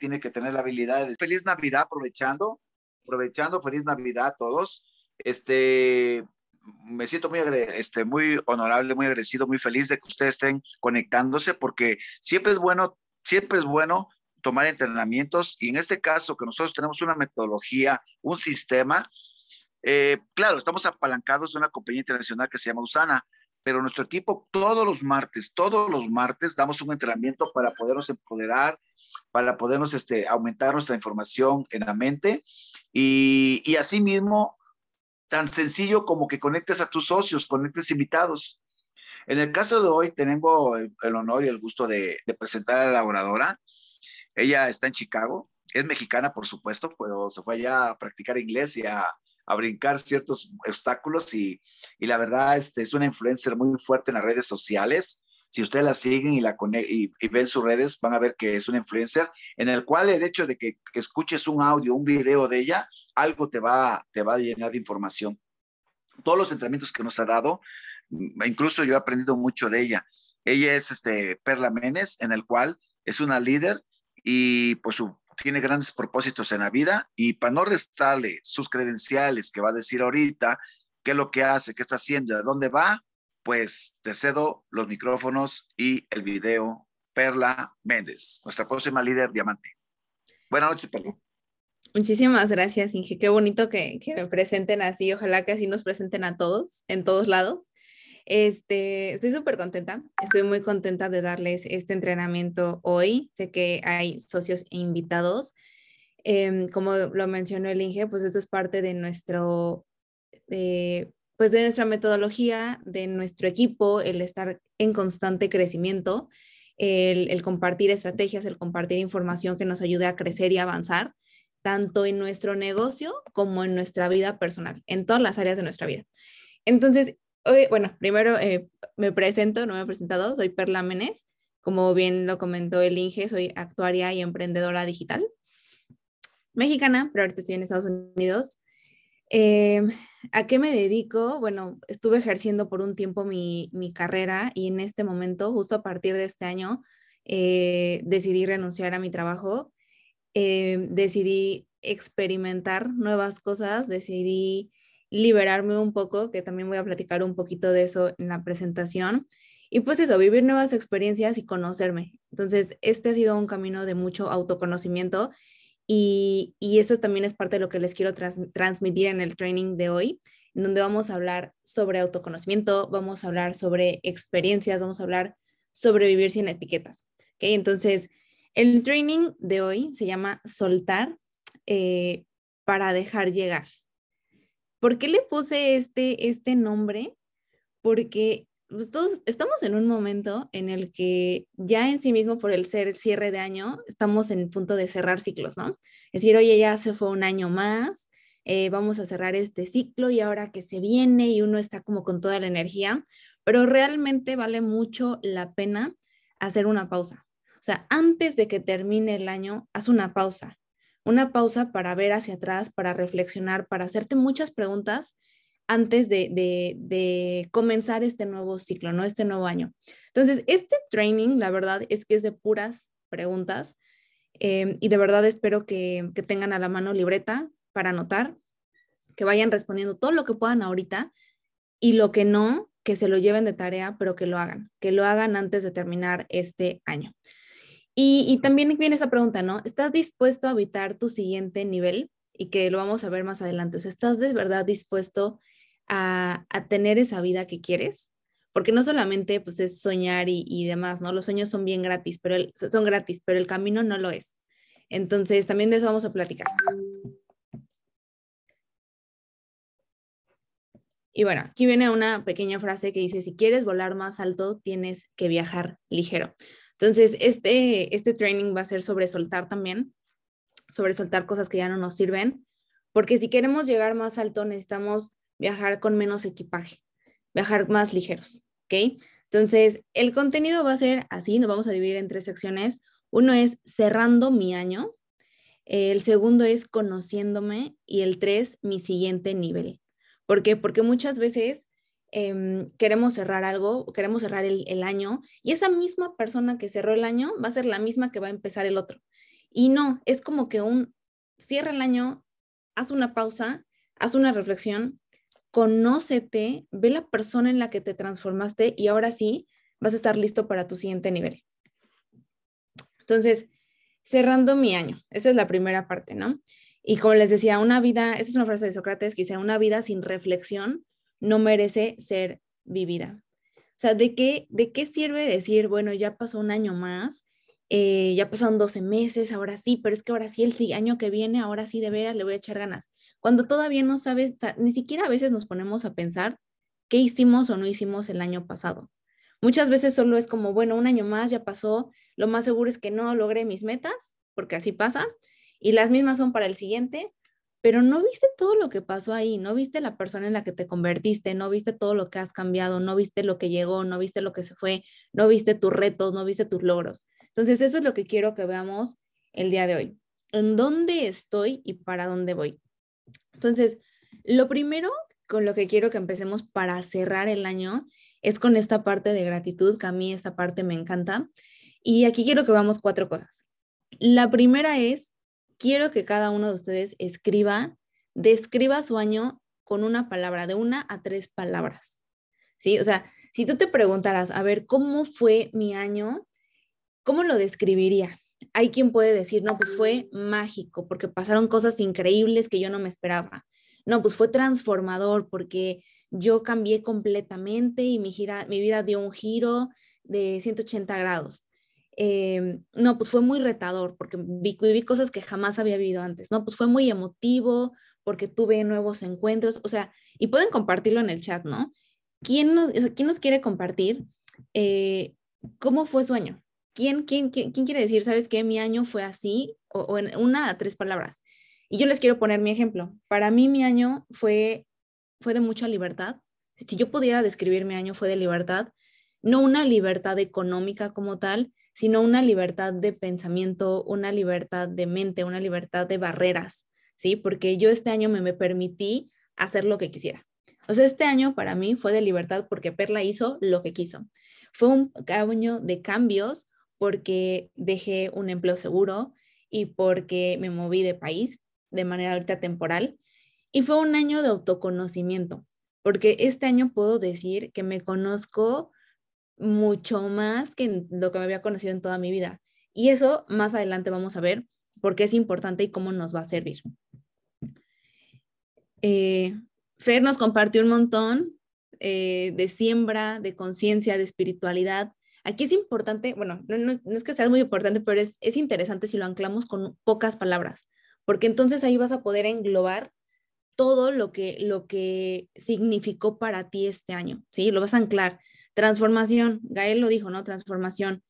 tiene que tener la habilidad de... Feliz Navidad, aprovechando, aprovechando, feliz Navidad a todos. Este, me siento muy, este, muy honorable, muy agradecido, muy feliz de que ustedes estén conectándose porque siempre es bueno, siempre es bueno tomar entrenamientos y en este caso que nosotros tenemos una metodología, un sistema, eh, claro, estamos apalancados de una compañía internacional que se llama Usana, pero nuestro equipo todos los martes, todos los martes damos un entrenamiento para podernos empoderar, para podernos este, aumentar nuestra información en la mente y, y asimismo, tan sencillo como que conectes a tus socios, conectes invitados. En el caso de hoy, tengo el, honor y el gusto de, presentar a la oradora. Ella está en Chicago, es mexicana, por supuesto, pero se fue allá a practicar inglés y a, a brincar ciertos obstáculos y, y la verdad este, es una influencer muy fuerte en las redes sociales. Si ustedes la siguen y, la y, y, ven sus redes, van a ver que es una influencer en el cual el hecho de que, escuches un audio, un video de ella, algo te va, te va a llenar de información. Todos los entrenamientos que nos ha dado, mm, incluso yo he aprendido mucho de ella. Ella es este, Perla Menes, en el cual es una líder y pues tiene grandes propósitos en la vida y para no restarle sus credenciales que va a decir ahorita, qué es lo que hace, qué está haciendo, a dónde va, pues te cedo los micrófonos y el video. Perla Méndez, nuestra próxima líder diamante. Buenas noches, Perla. Muchísimas gracias, Inge. Qué bonito que, que me presenten así. Ojalá que así nos presenten a todos, en todos lados. Este, estoy súper contenta, estoy muy contenta de darles este entrenamiento hoy. Sé que hay socios e invitados. Em, como lo mencionó el Inge, pues esto es parte de nuestro, pues de nuestra metodología, de nuestro equipo, el estar en constante crecimiento, el, compartir estrategias, el compartir información que nos ayude a crecer y avanzar, tanto en nuestro negocio como en nuestra vida personal, en todas las áreas de nuestra vida. Entonces, Hoy, bueno, primero eh, me presento, no me he presentado, soy Perla Menes. Como bien lo comentó el Inge, soy actuaria y emprendedora digital. Mexicana, pero ahorita estoy en Estados Unidos. Eh, ¿A qué me dedico? Bueno, estuve ejerciendo por un tiempo mi, carrera y en este momento, justo a partir de este año, eh, decidí renunciar a mi trabajo. decidí experimentar nuevas cosas, decidí liberarme un poco, que también voy a platicar un poquito de eso en la presentación. Y pues eso, vivir nuevas experiencias y conocerme. Entonces, este ha sido un camino de mucho autoconocimiento y, eso también es parte de lo que les quiero transmitir en el training de hoy, en donde vamos a hablar sobre autoconocimiento, vamos a hablar sobre experiencias, vamos a hablar sobre vivir sin etiquetas. ¿okay? Entonces, el training de hoy se llama Soltar eh, para dejar llegar. ¿Por qué le puse este, este nombre? Porque pues, todos estamos en un momento en el que ya en sí mismo, por el ser cierre de año, estamos en punto de cerrar ciclos, ¿no? Es decir, oye, ya se fue un año más, eh, vamos a cerrar este ciclo y ahora que se viene y uno está como con toda la energía, pero realmente vale mucho la pena hacer una pausa. O sea, antes de que termine el año, haz una pausa una pausa para ver hacia atrás, para reflexionar, para hacerte muchas preguntas antes de, comenzar este nuevo ciclo, ¿no? Este nuevo año. Entonces, este training, la verdad es que es de puras preguntas em, y de verdad espero que, que tengan a la mano libreta para anotar, que vayan respondiendo todo lo que puedan ahorita y lo que no, que se lo lleven de tarea, pero que lo hagan, que lo hagan antes de terminar este año. Y, también viene esa pregunta, ¿no? ¿Estás dispuesto a habitar tu siguiente nivel? Y que lo vamos a ver más adelante. O sea, ¿estás de verdad dispuesto a, tener esa vida que quieres? Porque no solamente pues, es soñar y, demás, ¿no? Los sueños son bien gratis, pero son gratis, pero el camino no lo es. Entonces, también de eso vamos a platicar. Y bueno, aquí viene una pequeña frase que dice, si quieres volar más alto, tienes que viajar ligero. Entonces, este, este training va a ser sobre soltar también, sobre soltar cosas que ya no nos sirven, porque si queremos llegar más alto necesitamos viajar con menos equipaje, viajar más ligeros, ¿ok? Entonces, el contenido va a ser así, nos vamos a dividir en tres secciones. Uno es cerrando mi año, el segundo es conociéndome y el tres, mi siguiente nivel. ¿Por qué? Porque muchas veces Em, queremos cerrar algo, queremos cerrar el, año y esa misma persona que cerró el año va a ser la misma que va a empezar el otro. Y no, es como que un cierra el año, haz una pausa, haz una reflexión, conócete, ve la persona en la que te transformaste y ahora sí vas a estar listo para tu siguiente nivel. Entonces, cerrando mi año, esa es la primera parte, ¿no? Y como les decía, una vida, esa es una frase de Sócrates que dice, una vida sin reflexión no merece ser vivida. O sea, ¿de qué, de qué sirve decir, bueno, ya pasó un año más, eh, ya pasaron 12 meses, ahora sí, pero es que ahora sí, el año que viene, ahora sí, de veras, le voy a echar ganas. Cuando todavía no sabes, ni siquiera a veces nos ponemos a pensar qué hicimos o no hicimos el año pasado. Muchas veces solo es como, bueno, un año más ya pasó, lo más seguro es que no logré mis metas, porque así pasa, y las mismas son para el siguiente, pero no viste todo lo que pasó ahí, no viste la persona en la que te convertiste, no viste todo lo que has cambiado, no viste lo que llegó, no viste lo que se fue, no viste tus retos, no viste tus logros. Entonces, eso es lo que quiero que veamos el día de hoy. ¿En dónde estoy y para dónde voy? Entonces, lo primero con lo que quiero que empecemos para cerrar el año es con esta parte de gratitud, que a mí esta parte me encanta. Y aquí quiero que veamos cuatro cosas. La primera es quiero que cada uno de ustedes escriba, describa su año con una palabra, de una a tres palabras. ¿Sí? O sea, si tú te preguntaras, a ver, ¿cómo fue mi año? ¿Cómo lo describiría? Hay quien puede decir, no, pues fue mágico porque pasaron cosas increíbles que yo no me esperaba. No, pues fue transformador porque yo cambié completamente y mi, mi vida dio un giro de 180 grados. Em, no, pues fue muy retador porque vi, viví cosas que jamás había vivido antes, ¿no? Pues fue muy emotivo porque tuve nuevos encuentros, o sea, y pueden compartirlo en el chat, ¿no? ¿Quién nos, ¿quién nos quiere compartir eh, cómo fue su año? ¿Quién, quién, quién, quiere decir, sabes qué, mi año fue así o, o en una a tres palabras? Y yo les quiero poner mi ejemplo. Para mí mi año fue, fue de mucha libertad. Si yo pudiera describir mi año fue de libertad, no una libertad económica como tal, sino una libertad de pensamiento, una libertad de mente, una libertad de barreras, ¿sí? Porque yo este año me, me permití hacer lo que quisiera. O sea, este año para mí fue de libertad porque Perla hizo lo que quiso. Fue un año de cambios porque dejé un empleo seguro y porque me moví de país de manera ahorita temporal. Y fue un año de autoconocimiento, porque este año puedo decir que me conozco mucho más que lo que me había conocido en toda mi vida. Y eso más adelante vamos a ver por qué es importante y cómo nos va a servir. Eh, Fer nos compartió un montón eh, de siembra, de conciencia, de espiritualidad. Aquí es importante, bueno, no, es que sea muy importante, pero es, es interesante si lo anclamos con pocas palabras, porque entonces ahí vas a poder englobar todo lo que, lo que significó para ti este año, ¿sí? Lo vas a anclar. Transformación, Gael lo dijo, ¿no? Transformación.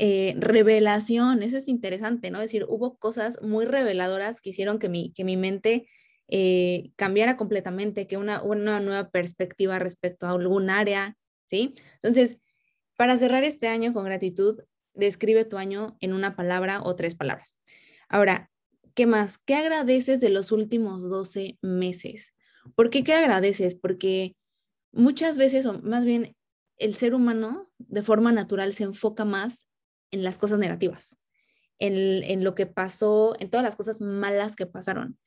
Eh, revelación, eso es interesante, ¿no? Es decir, hubo cosas muy reveladoras que hicieron que mi, que mi mente eh, cambiara completamente, que una, una nueva perspectiva respecto a algún área, ¿sí? Entonces, para cerrar este año con gratitud, describe tu año en una palabra o tres palabras. Ahora, ¿qué más? ¿Qué agradeces de los últimos 12 meses? ¿Por qué qué agradeces? Porque muchas veces, o más bien el ser humano de forma natural se enfoca más en las cosas negativas, en, lo que pasó, en todas las cosas malas que pasaron.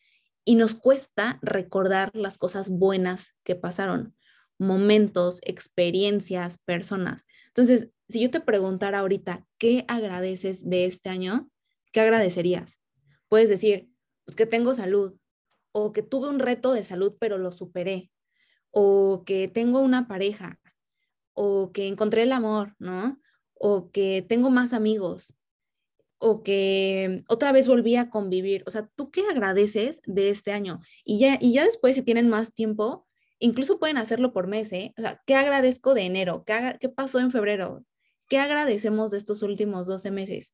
Y nos cuesta recordar las cosas buenas que pasaron, momentos, experiencias, personas. Entonces, si yo te preguntara ahorita, ¿qué agradeces de este año? ¿Qué agradecerías? Puedes decir, pues que tengo salud, o que tuve un reto de salud, pero lo superé, o que tengo una pareja, o que encontré el amor, ¿no? O que tengo más amigos, o que otra vez volví a convivir. O sea, ¿tú qué agradeces de este año? Y ya, y ya después, si tienen más tiempo, incluso pueden hacerlo por mes, ¿eh? O sea, ¿qué agradezco de enero? ¿Qué, pasó en febrero? ¿Qué agradecemos de estos últimos 12 meses?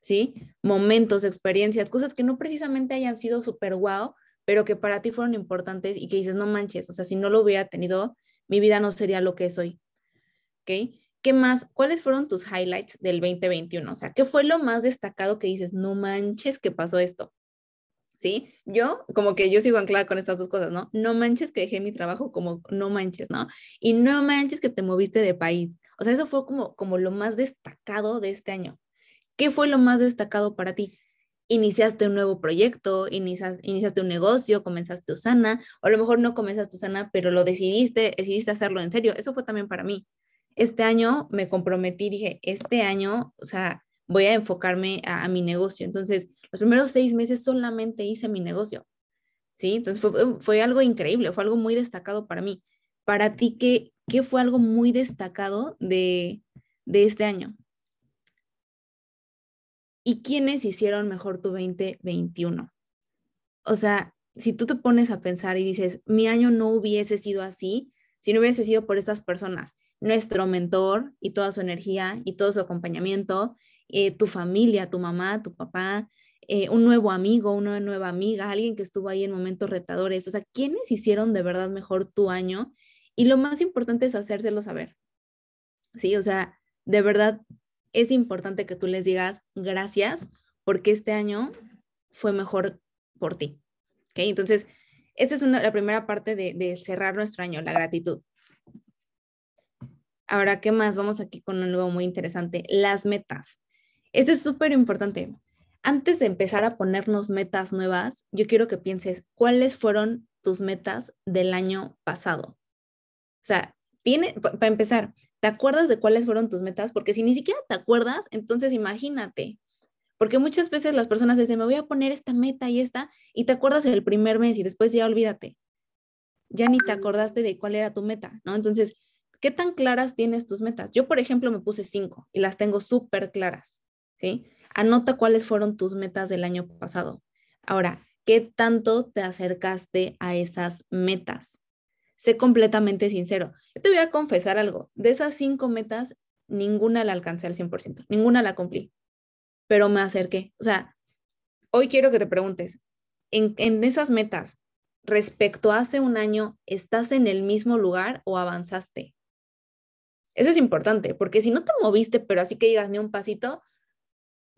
¿Sí? Momentos, experiencias, cosas que no precisamente hayan sido súper wow, pero que para ti fueron importantes y que dices, no manches, o sea, si no lo hubiera tenido, mi vida no sería lo que es hoy. ¿Qué más? ¿Cuáles fueron tus highlights del 2021? O sea, ¿qué fue lo más destacado que dices, no manches que pasó esto? ¿Sí? Yo, como que yo sigo anclada con estas dos cosas, ¿no? No manches que dejé mi trabajo como no manches, ¿no? Y no manches que te moviste de país. O sea, eso fue como, como lo más destacado de este año. ¿Qué fue lo más destacado para ti? iniciaste un nuevo proyecto, inicias, iniciaste un negocio, comenzaste Usana, o a lo mejor no comenzaste Usana, pero lo decidiste, decidiste hacerlo en serio. Eso fue también para mí. Este año me comprometí, dije, este año, o sea, voy a enfocarme a, mi negocio. Entonces, los primeros seis meses solamente hice mi negocio. ¿Sí? Entonces fue, algo increíble, fue algo muy destacado para mí. Para ti, ¿qué, qué fue algo muy destacado de, de este año? ¿Y quiénes hicieron mejor tu 2021? O sea, si tú te pones a pensar y dices, mi año no hubiese sido así, si no hubiese sido por estas personas, nuestro mentor y toda su energía y todo su acompañamiento, eh, tu familia, tu mamá, tu papá, eh, un nuevo amigo, una nueva amiga, alguien que estuvo ahí en momentos retadores, o sea, ¿quiénes hicieron de verdad mejor tu año? Y lo más importante es hacérselo saber. Sí, o sea, de verdad es importante que tú les digas gracias porque este año fue mejor por ti. ¿Ok? Entonces, esa es la primera parte de, de cerrar nuestro año, la gratitud. Ahora, ¿qué más? Vamos aquí con algo muy interesante, las metas. Esto es súper importante. Antes de empezar a ponernos metas nuevas, yo quiero que pienses cuáles fueron tus metas del año pasado. O sea, viene, para empezar, ¿Te acuerdas de cuáles fueron tus metas? Porque si ni siquiera te acuerdas, entonces imagínate. Porque muchas veces las personas dicen, me voy a poner esta meta y esta, y te acuerdas el primer mes y después ya olvídate. Ya ni te acordaste de cuál era tu meta, ¿no? Entonces, ¿qué tan claras tienes tus metas? Yo, por ejemplo, me puse cinco y las tengo súper claras, ¿sí? Anota cuáles fueron tus metas del año pasado. Ahora, ¿qué tanto te acercaste a esas metas? sé completamente sincero. Yo te voy a confesar algo. De esas cinco metas, ninguna la alcancé al 100%, ninguna la cumplí, pero me acerqué. O sea, hoy quiero que te preguntes, en, esas metas, respecto a hace un año, ¿estás en el mismo lugar o avanzaste? Eso es importante, porque si no te moviste, pero así que digas ni un pasito,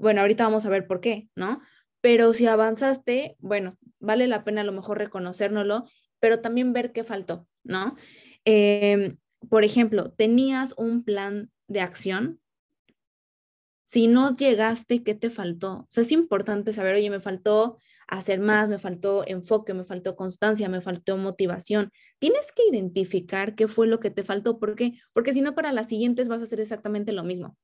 bueno, ahorita vamos a ver por qué, ¿no? Pero si avanzaste, bueno, vale la pena a lo mejor reconocérnoslo, pero también ver qué faltó. ¿no? Em, por ejemplo, tenías un plan de acción. Si no llegaste, ¿qué te faltó? O sea, es importante saber, oye, me faltó hacer más, me faltó enfoque, me faltó constancia, me faltó motivación. Tienes que identificar qué fue lo que te faltó. ¿Por qué? Porque si no, para las siguientes vas a hacer exactamente lo mismo.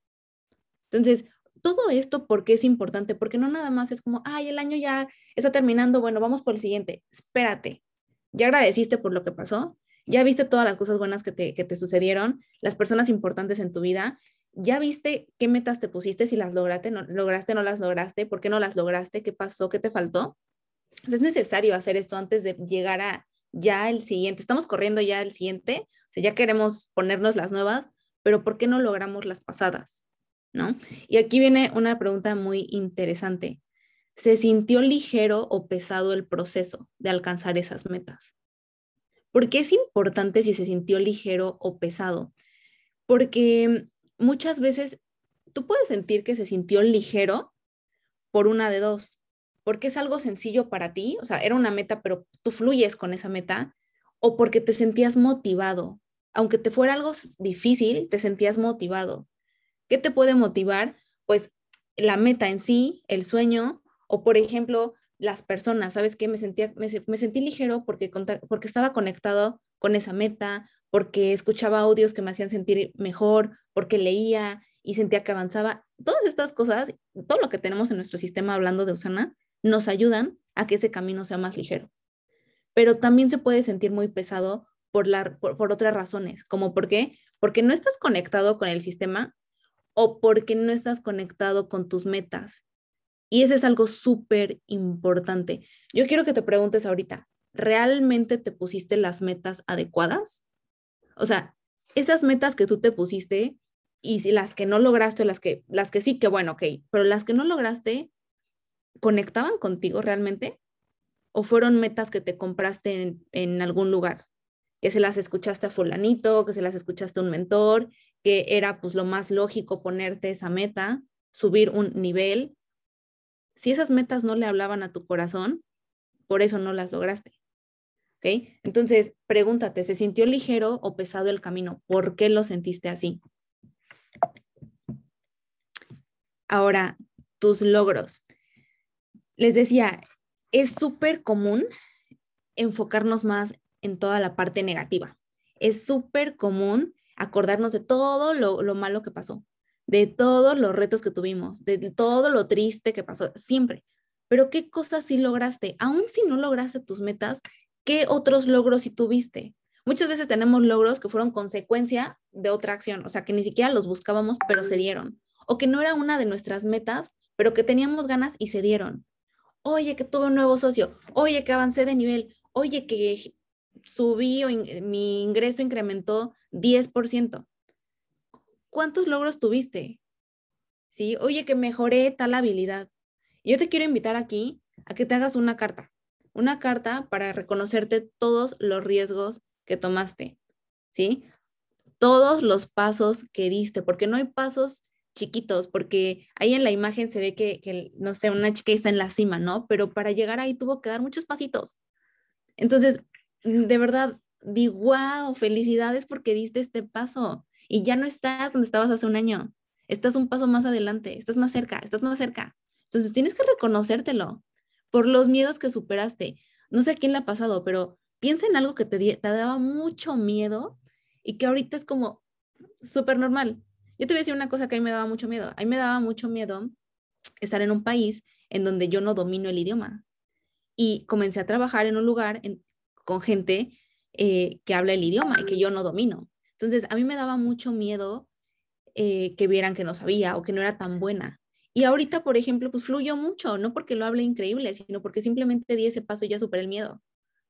Entonces, todo esto, ¿por qué es importante? Porque no nada más es como, ay, el año ya está terminando, bueno, vamos por el siguiente. Espérate, ya agradeciste por lo que pasó, ya viste todas las cosas buenas que te, sucedieron, las personas importantes en tu vida, ya viste qué metas te pusiste, si las lograste, no lograste, no las lograste, por qué no las lograste, qué pasó, qué te faltó. es necesario hacer esto antes de llegar a ya el siguiente. Estamos corriendo ya el siguiente, o sea, ya queremos ponernos las nuevas, pero ¿por qué no logramos las pasadas? ¿No? Y aquí viene una pregunta muy interesante. ¿Se sintió ligero o pesado el proceso de alcanzar esas metas? ¿Por qué es importante si se sintió ligero o pesado? Porque muchas veces tú puedes sentir que se sintió ligero por una de dos, porque es algo sencillo para ti, o sea, era una meta, pero tú fluyes con esa meta, o porque te sentías motivado. Aunque te fuera algo difícil, te sentías motivado. ¿Qué te puede motivar? Pues la meta en sí, el sueño, o por ejemplo, las personas, ¿sabes qué? Me, sentía, me, sentí ligero porque, porque estaba conectado con esa meta, porque escuchaba audios que me hacían sentir mejor, porque leía y sentía que avanzaba. Todas estas cosas, todo lo que tenemos en nuestro sistema hablando de Usana, nos ayudan a que ese camino sea más ligero. Pero también se puede sentir muy pesado por, la, por, otras razones, como por qué, porque no estás conectado con el sistema o porque no estás conectado con tus metas y eso es algo súper importante. Yo quiero que te preguntes ahorita, ¿realmente te pusiste las metas adecuadas? O sea, esas metas que tú te pusiste y si las que no lograste, las que, las que sí, que bueno, ok, pero las que no lograste, ¿conectaban contigo realmente? ¿O fueron metas que te compraste en, en algún lugar? Que se las escuchaste a fulanito, que se las escuchaste a un mentor, que era pues lo más lógico ponerte esa meta, subir un nivel, si esas metas no le hablaban a tu corazón, por eso no las lograste. Entonces, pregúntate, ¿se sintió ligero o pesado el camino? ¿Por qué lo sentiste así? Ahora, tus logros. les decía, es súper común enfocarnos más en toda la parte negativa. Es súper común acordarnos de todo lo, malo que pasó, de todos los retos que tuvimos, de todo lo triste que pasó, siempre. Pero ¿qué cosas sí lograste? Aún si no lograste tus metas, ¿qué otros logros sí tuviste? Muchas veces tenemos logros que fueron consecuencia de otra acción, o sea, que ni siquiera los buscábamos, pero se dieron. O que no era una de nuestras metas, pero que teníamos ganas y se dieron. Oye, que tuve un nuevo socio. Oye, que avancé de nivel. Oye, que subí o mi ingreso incrementó 10%. ¿Cuántos logros tuviste? ¿Sí? Oye, que mejoré tal habilidad. Yo te quiero invitar aquí a que te hagas una carta, una carta para reconocerte todos los riesgos que tomaste, ¿sí? Todos los pasos que diste, porque no hay pasos chiquitos, porque ahí en la imagen se ve que, no sé, una chica está en la cima, ¿no? Pero para llegar ahí tuvo que dar muchos pasitos. Entonces, de verdad, di, wow, felicidades porque diste este paso y ya no estás donde estabas hace un año. Estás un paso más adelante, estás más cerca, estás más cerca. Entonces, tienes que reconocértelo por los miedos que superaste. No sé quién le ha pasado, pero piensa en algo que te, te daba mucho miedo y que ahorita es como súper normal. Yo te voy a decir una cosa que a mí me daba mucho miedo. A mí me daba mucho miedo estar en un país en donde yo no domino el idioma. Y comencé a trabajar en un lugar con gente eh, que habla el idioma y que yo no domino. Entonces, a mí me daba mucho miedo eh, que vieran que no sabía o que no era tan buena. Y ahorita, por ejemplo, pues fluyó mucho, no porque lo hable increíble, sino porque simplemente di ese paso y ya superé el miedo.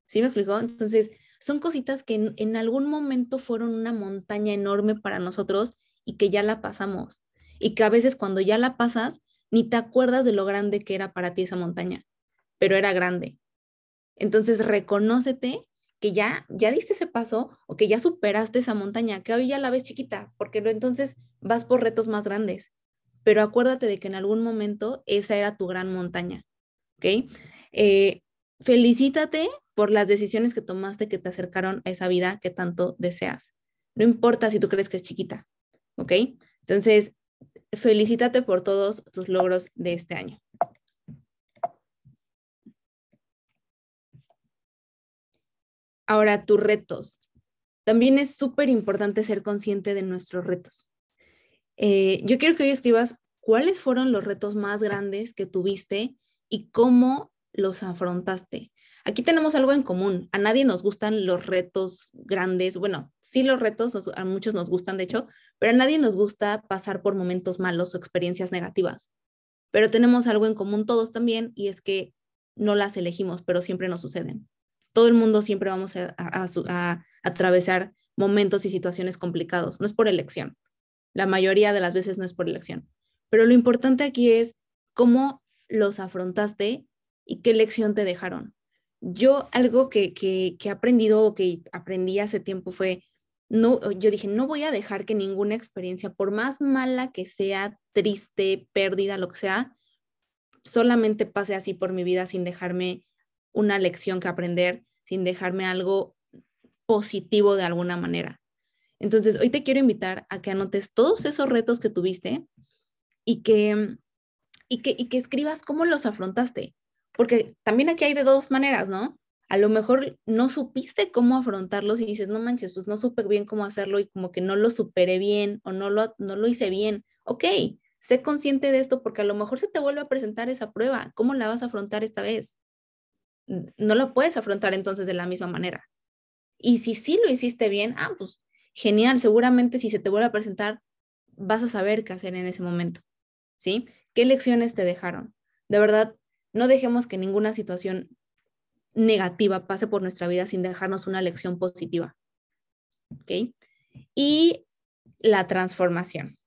¿Sí me explicó? Entonces, son cositas que en, algún momento fueron una montaña enorme para nosotros y que ya la pasamos. Y que a veces cuando ya la pasas, ni te acuerdas de lo grande que era para ti esa montaña, pero era grande. Entonces, reconócete que ya, ya diste ese paso o que ya superaste esa montaña, que hoy ya la ves chiquita, porque entonces vas por retos más grandes. Pero acuérdate de que en algún momento esa era tu gran montaña. ¿Ok? Eh, felicítate por las decisiones que tomaste que te acercaron a esa vida que tanto deseas. No importa si tú crees que es chiquita, ¿ok? Entonces, felicítate por todos tus logros de este año. Ahora, tus retos. También es súper importante ser consciente de nuestros retos. Eh, yo quiero que hoy escribas cuáles fueron los retos más grandes que tuviste y cómo los afrontaste. Aquí tenemos algo en común. A nadie nos gustan los retos grandes. Bueno, sí los retos, a muchos nos gustan, de hecho, pero a nadie nos gusta pasar por momentos malos o experiencias negativas. Pero tenemos algo en común todos también y es que no las elegimos, pero siempre nos suceden. Todo el mundo siempre vamos a, atravesar momentos y situaciones complicados. No es por elección. La mayoría de las veces no es por elección. Pero lo importante aquí es cómo los afrontaste y qué lección te dejaron. Yo algo que, que, que he aprendido o que aprendí hace tiempo fue, no, yo dije, no voy a dejar que ninguna experiencia, por más mala que sea, triste, pérdida, lo que sea, solamente pase así por mi vida sin dejarme una lección que aprender, sin dejarme algo positivo de alguna manera. Entonces, hoy te quiero invitar a que anotes todos esos retos que tuviste y que, y que, y que escribas cómo los afrontaste porque también aquí hay de dos maneras, ¿no? A lo mejor no supiste cómo afrontarlos y dices, no manches, pues no supe bien cómo hacerlo y como que no lo superé bien o no lo, no lo hice bien. Ok, sé consciente de esto porque a lo mejor se te vuelve a presentar esa prueba. ¿Cómo la vas a afrontar esta vez? No la puedes afrontar entonces de la misma manera. Y si sí lo hiciste bien, ah, pues genial, seguramente si se te vuelve a presentar, vas a saber qué hacer en ese momento. ¿Sí? ¿Qué lecciones te dejaron? De verdad, no dejemos que ninguna situación negativa pase por nuestra vida sin dejarnos una lección positiva. ¿Ok? Y la transformación.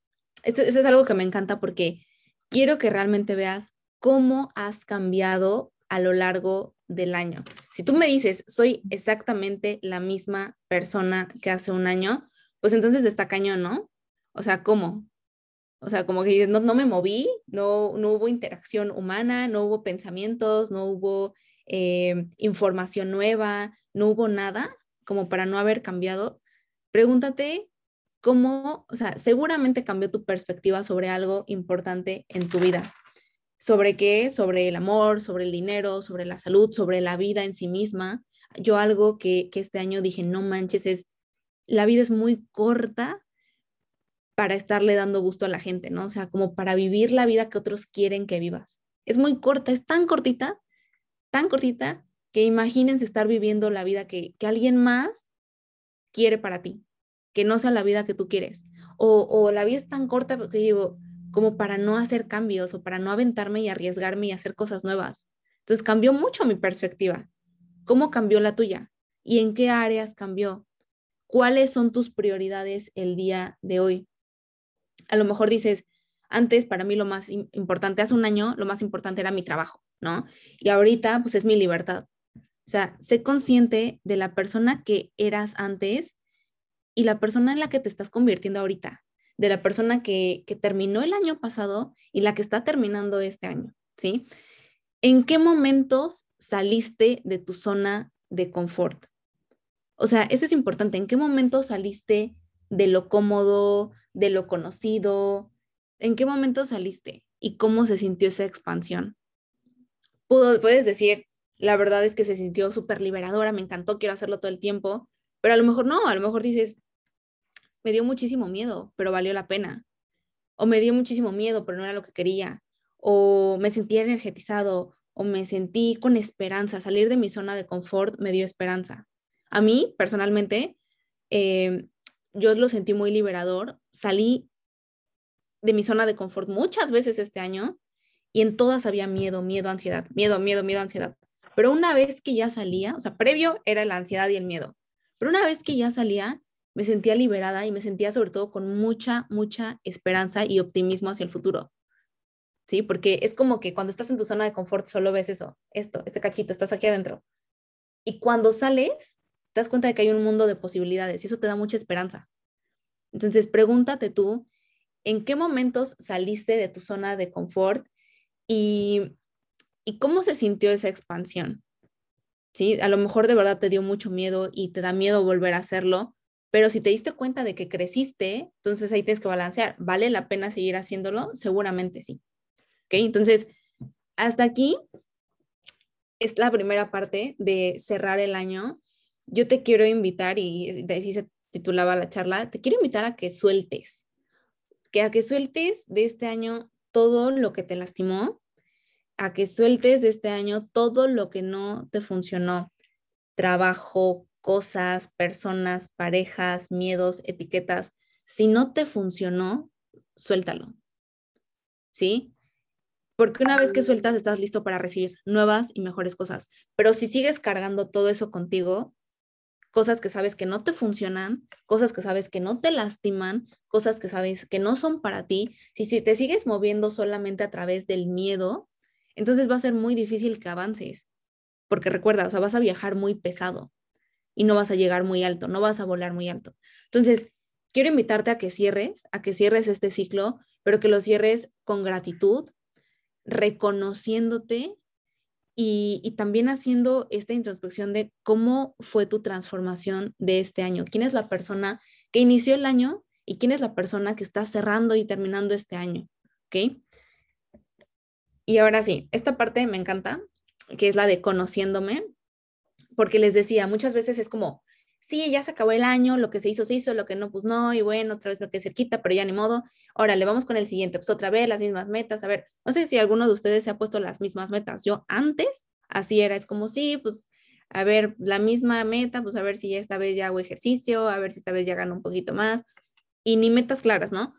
Esto, es algo que me encanta porque quiero que realmente veas cómo has cambiado a lo largo del año. Si tú me dices, soy exactamente la misma persona que hace un año, pues entonces está cañón, ¿no? O sea, ¿cómo? O sea, como que no, no me moví, no, no hubo interacción humana, no hubo pensamientos, no hubo eh, información nueva, no hubo nada como para no haber cambiado. Pregúntate cómo, o sea, seguramente cambió tu perspectiva sobre algo importante en tu vida. ¿Sobre qué? Sobre el amor, sobre el dinero, sobre la salud, sobre la vida en sí misma. Yo algo que, que este año dije, no manches, es, la vida es muy corta para estarle dando gusto a la gente, ¿no? O sea, como para vivir la vida que otros quieren que vivas. Es muy corta, es tan cortita, tan cortita, que imagínense estar viviendo la vida que, que alguien más quiere para ti, que no sea la vida que tú quieres. O, o la vida es tan corta porque digo, como para no hacer cambios o para no aventarme y arriesgarme y hacer cosas nuevas. Entonces cambió mucho mi perspectiva. ¿Cómo cambió la tuya? ¿Y en qué áreas cambió? ¿Cuáles son tus prioridades el día de hoy? A lo mejor dices, antes para mí lo más importante, hace un año lo más importante era mi trabajo, ¿no? Y ahorita pues es mi libertad. O sea, sé consciente de la persona que eras antes y la persona en la que te estás convirtiendo ahorita de la persona que, terminó el año pasado y la que está terminando este año, ¿sí? ¿En qué momentos saliste de tu zona de confort? O sea, eso es importante. ¿En qué momento saliste de lo cómodo, de lo conocido? ¿En qué momento saliste? ¿Y cómo se sintió esa expansión? puedes decir, la verdad es que se sintió súper liberadora, me encantó, quiero hacerlo todo el tiempo, pero a lo mejor no, a lo mejor dices, me dio muchísimo miedo, pero valió la pena. O me dio muchísimo miedo, pero no era lo que quería. O me sentí energetizado, o me sentí con esperanza. Salir de mi zona de confort me dio esperanza. A mí, personalmente, em, yo lo sentí muy liberador. Salí de mi zona de confort muchas veces este año y en todas había miedo, miedo, ansiedad, miedo, miedo, miedo, ansiedad. Pero una vez que ya salía, o sea, previo era la ansiedad y el miedo, pero una vez que ya salía, me sentía liberada y me sentía sobre todo con mucha, mucha esperanza y optimismo hacia el futuro. ¿Sí? Porque es como que cuando estás en tu zona de confort solo ves eso, esto, este cachito, estás aquí adentro. Y cuando sales, te das cuenta de que hay un mundo de posibilidades y eso te da mucha esperanza. Entonces, pregúntate tú, ¿en qué momentos saliste de tu zona de confort y, y cómo se sintió esa expansión? ¿Sí? A lo mejor de verdad te dio mucho miedo y te da miedo volver a hacerlo, pero si te diste cuenta de que creciste, entonces ahí tienes que balancear. ¿Vale la pena seguir haciéndolo? Seguramente sí. ¿Ok? Entonces, hasta aquí es la primera parte de cerrar el año. Yo te quiero invitar, y ahí se titulaba la charla, te quiero invitar a que sueltes, que a que sueltes de este año todo lo que te lastimó, a que sueltes de este año todo lo que no te funcionó, trabajo, cosas, personas, parejas, miedos, etiquetas. Si no te funcionó, suéltalo. ¿Sí? Porque una vez que sueltas, estás listo para recibir nuevas y mejores cosas. Pero si sigues cargando todo eso contigo, cosas que sabes que no te funcionan, cosas que sabes que no te lastiman, cosas que sabes que no son para ti, si, si te sigues moviendo solamente a través del miedo, entonces va a ser muy difícil que avances. Porque recuerda, o sea, vas a viajar muy pesado y no vas a llegar muy alto, no vas a volar muy alto. Entonces, quiero invitarte a que cierres, a que cierres este ciclo, pero que lo cierres con gratitud, reconociéndote y, también haciendo esta introspección de cómo fue tu transformación de este año. ¿Quién es la persona que inició el año y quién es la persona que está cerrando y terminando este año? ¿Ok? Y ahora sí, esta parte me encanta, que es la de conociéndome, porque les decía, muchas veces es como, sí, ya se acabó el año, lo que se hizo, se hizo, lo que no, pues no, y bueno, otra vez lo que se quita, pero ya ni modo. Ahora le vamos con el siguiente, pues otra vez las mismas metas. A ver, no sé si alguno de ustedes se ha puesto las mismas metas. Yo antes, así era, es como, sí, pues a ver, la misma meta, pues a ver si esta vez ya hago ejercicio, a ver si esta vez ya gano un poquito más, y ni metas claras, ¿no?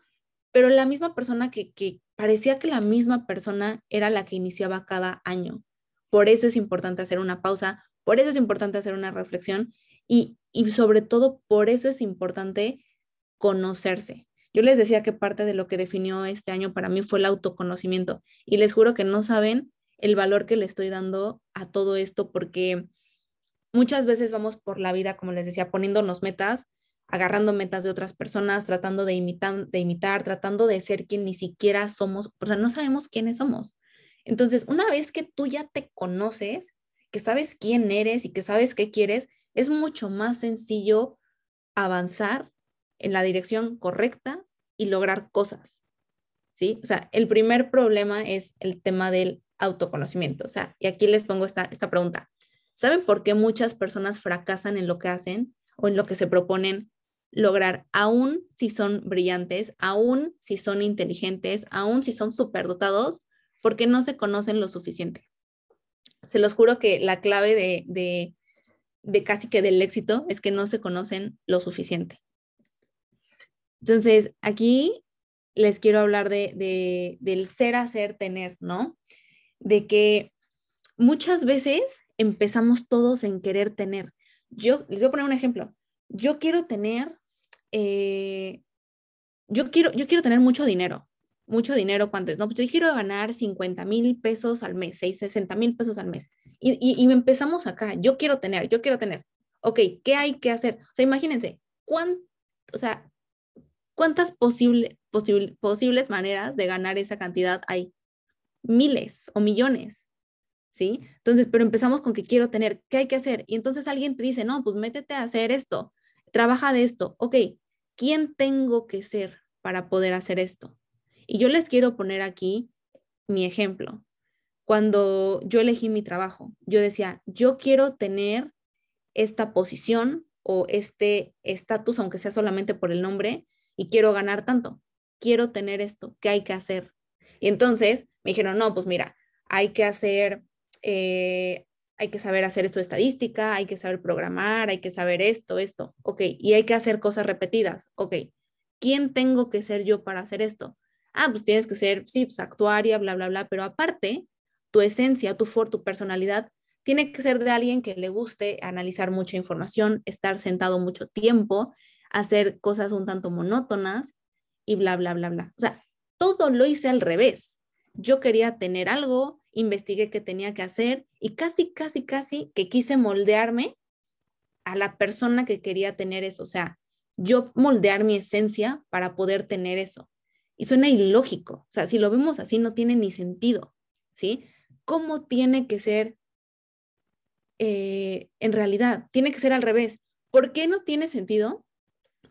Pero la misma persona que, que parecía que la misma persona era la que iniciaba cada año. Por eso es importante hacer una pausa, por eso es importante hacer una reflexión y, sobre todo por eso es importante conocerse. Yo les decía que parte de lo que definió este año para mí fue el autoconocimiento y les juro que no saben el valor que le estoy dando a todo esto porque muchas veces vamos por la vida, como les decía, poniéndonos metas, agarrando metas de otras personas, tratando de imitar, de imitar, tratando de ser quien ni siquiera somos, o sea, no sabemos quiénes somos. Entonces, una vez que tú ya te conoces, que sabes quién eres y que sabes qué quieres, es mucho más sencillo avanzar en la dirección correcta y lograr cosas. ¿sí? O sea, el primer problema es el tema del autoconocimiento. O sea, y aquí les pongo esta, esta pregunta. ¿Saben por qué muchas personas fracasan en lo que hacen o en lo que se proponen lograr, aún si son brillantes, aún si son inteligentes, aún si son superdotados, porque no se conocen lo suficiente? Se los juro que la clave de, de, de casi que del éxito es que no se conocen lo suficiente. Entonces, aquí les quiero hablar de, del ser, hacer, tener, ¿no? De que muchas veces empezamos todos en querer tener. Yo les voy a poner un ejemplo. Yo quiero tener, eh, yo, quiero, yo quiero tener mucho dinero. Mucho dinero, ¿cuánto es? No, pues yo quiero ganar 50 mil pesos al mes, 60 mil pesos al mes. Y, y, y empezamos acá. Yo quiero tener, yo quiero tener. Ok, ¿qué hay que hacer? O sea, imagínense, ¿cuánto, o sea, ¿Cuántas posible, posibles maneras de ganar esa cantidad hay? Miles o millones. ¿Sí? Entonces, pero empezamos con que quiero tener, ¿qué hay que hacer? Y entonces alguien te dice, no, pues métete a hacer esto, trabaja de esto. Ok, ¿quién tengo que ser para poder hacer esto? Y yo les quiero poner aquí mi ejemplo. Cuando yo elegí mi trabajo, yo decía, yo quiero tener esta posición o este estatus, aunque sea solamente por el nombre, y quiero ganar tanto, quiero tener esto, ¿qué hay que hacer? Y entonces me dijeron, no, pues mira, hay que hacer, eh, hay que saber hacer esto de estadística, hay que saber programar, hay que saber esto, esto, ok, y hay que hacer cosas repetidas, ok, ¿quién tengo que ser yo para hacer esto? Ah, pues tienes que ser, sí, pues actuaria, bla, bla, bla, pero aparte, tu esencia, tu for, tu personalidad, tiene que ser de alguien que le guste analizar mucha información, estar sentado mucho tiempo hacer cosas un tanto monótonas y bla, bla, bla, bla. O sea, todo lo hice al revés. Yo quería tener algo, investigué qué tenía que hacer y casi, casi, casi que quise moldearme a la persona que quería tener eso. O sea, yo moldear mi esencia para poder tener eso. Y suena ilógico. O sea, si lo vemos así, no tiene ni sentido. ¿Sí? ¿Cómo tiene que ser eh, en realidad? Tiene que ser al revés. ¿Por qué no tiene sentido?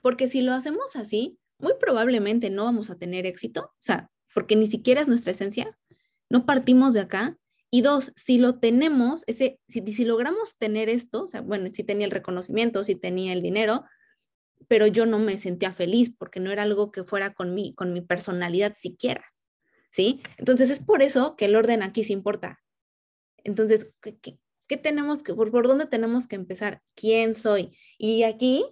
Porque si lo hacemos así, muy probablemente no vamos a tener éxito, o sea, porque ni siquiera es nuestra esencia, no partimos de acá. Y dos, si lo tenemos, ese, si, si logramos tener esto, o sea, bueno, si tenía el reconocimiento, si tenía el dinero, pero yo no me sentía feliz porque no era algo que fuera con mi, con mi personalidad siquiera, ¿sí? Entonces es por eso que el orden aquí se importa. Entonces, ¿qué, qué, tenemos que, por, por, dónde tenemos que empezar? ¿Quién soy? Y aquí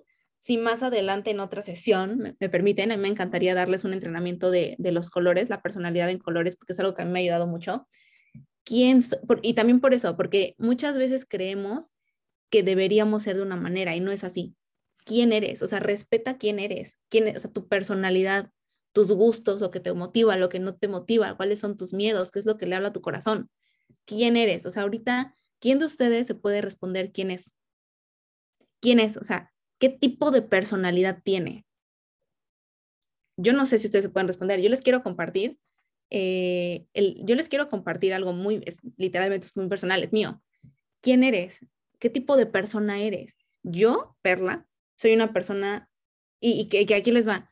si más adelante en otra sesión me, permiten, me encantaría darles un entrenamiento de, los colores, la personalidad en colores, porque es algo que a mí me ha ayudado mucho. ¿Quién y también por eso, porque muchas veces creemos que deberíamos ser de una manera y no es así. ¿Quién eres? O sea, respeta quién eres, quién, o sea, tu personalidad, tus gustos, lo que te motiva, lo que no te motiva, cuáles son tus miedos, qué es lo que le habla a tu corazón. ¿Quién eres? O sea, ahorita, ¿quién de ustedes se puede responder quién es? ¿Quién es? O sea, ¿Qué tipo de personalidad tiene? Yo no sé si ustedes se pueden responder. Yo les quiero compartir, eh, el, yo les quiero compartir algo muy, literalmente es muy personal, es mío. ¿Quién eres? ¿Qué tipo de persona eres? Yo, Perla, soy una persona, y, que, aquí les va,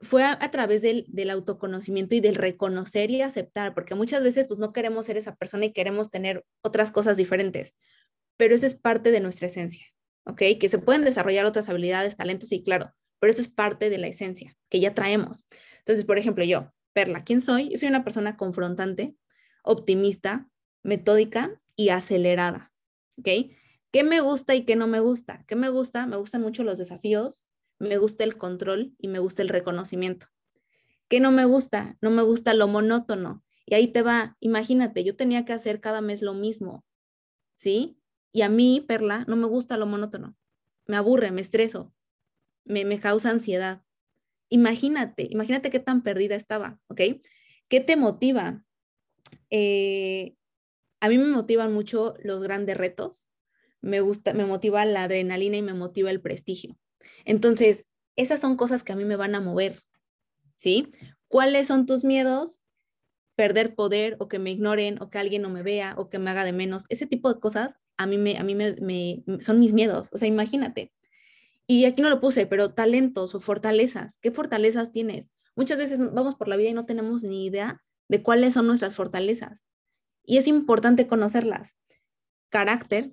fue a, través del, del, autoconocimiento y del reconocer y aceptar, porque muchas veces pues no queremos ser esa persona y queremos tener otras cosas diferentes, pero esa es parte de nuestra esencia. ¿ok? Que se pueden desarrollar otras habilidades, talentos, y claro, pero esto es parte de la esencia que ya traemos. Entonces, por ejemplo, yo, Perla, ¿quién soy? Yo soy una persona confrontante, optimista, metódica y acelerada, ¿ok? ¿Qué me gusta y qué no me gusta? ¿Qué me gusta? Me gustan mucho los desafíos, me gusta el control y me gusta el reconocimiento. ¿Qué no me gusta? No me gusta lo monótono. Y ahí te va, imagínate, yo tenía que hacer cada mes lo mismo, ¿sí? Y a mí, Perla, no me gusta lo monótono. Me aburre, me estreso, me, causa ansiedad. Imagínate, imagínate qué tan perdida estaba, ¿ok? ¿Qué te motiva? Eh, a mí me motivan mucho los grandes retos. Me gusta, me motiva la adrenalina y me motiva el prestigio. Entonces, esas son cosas que a mí me van a mover, ¿sí? ¿Cuáles son tus miedos? Perder poder o que me ignoren o que alguien no me vea o que me haga de menos. Ese tipo de cosas a mí, me, a mí me, son mis miedos. O sea, imagínate. Y aquí no lo puse, pero talentos o fortalezas. ¿Qué fortalezas tienes? Muchas veces vamos por la vida y no tenemos ni idea de cuáles son nuestras fortalezas. Y es importante conocerlas. Carácter,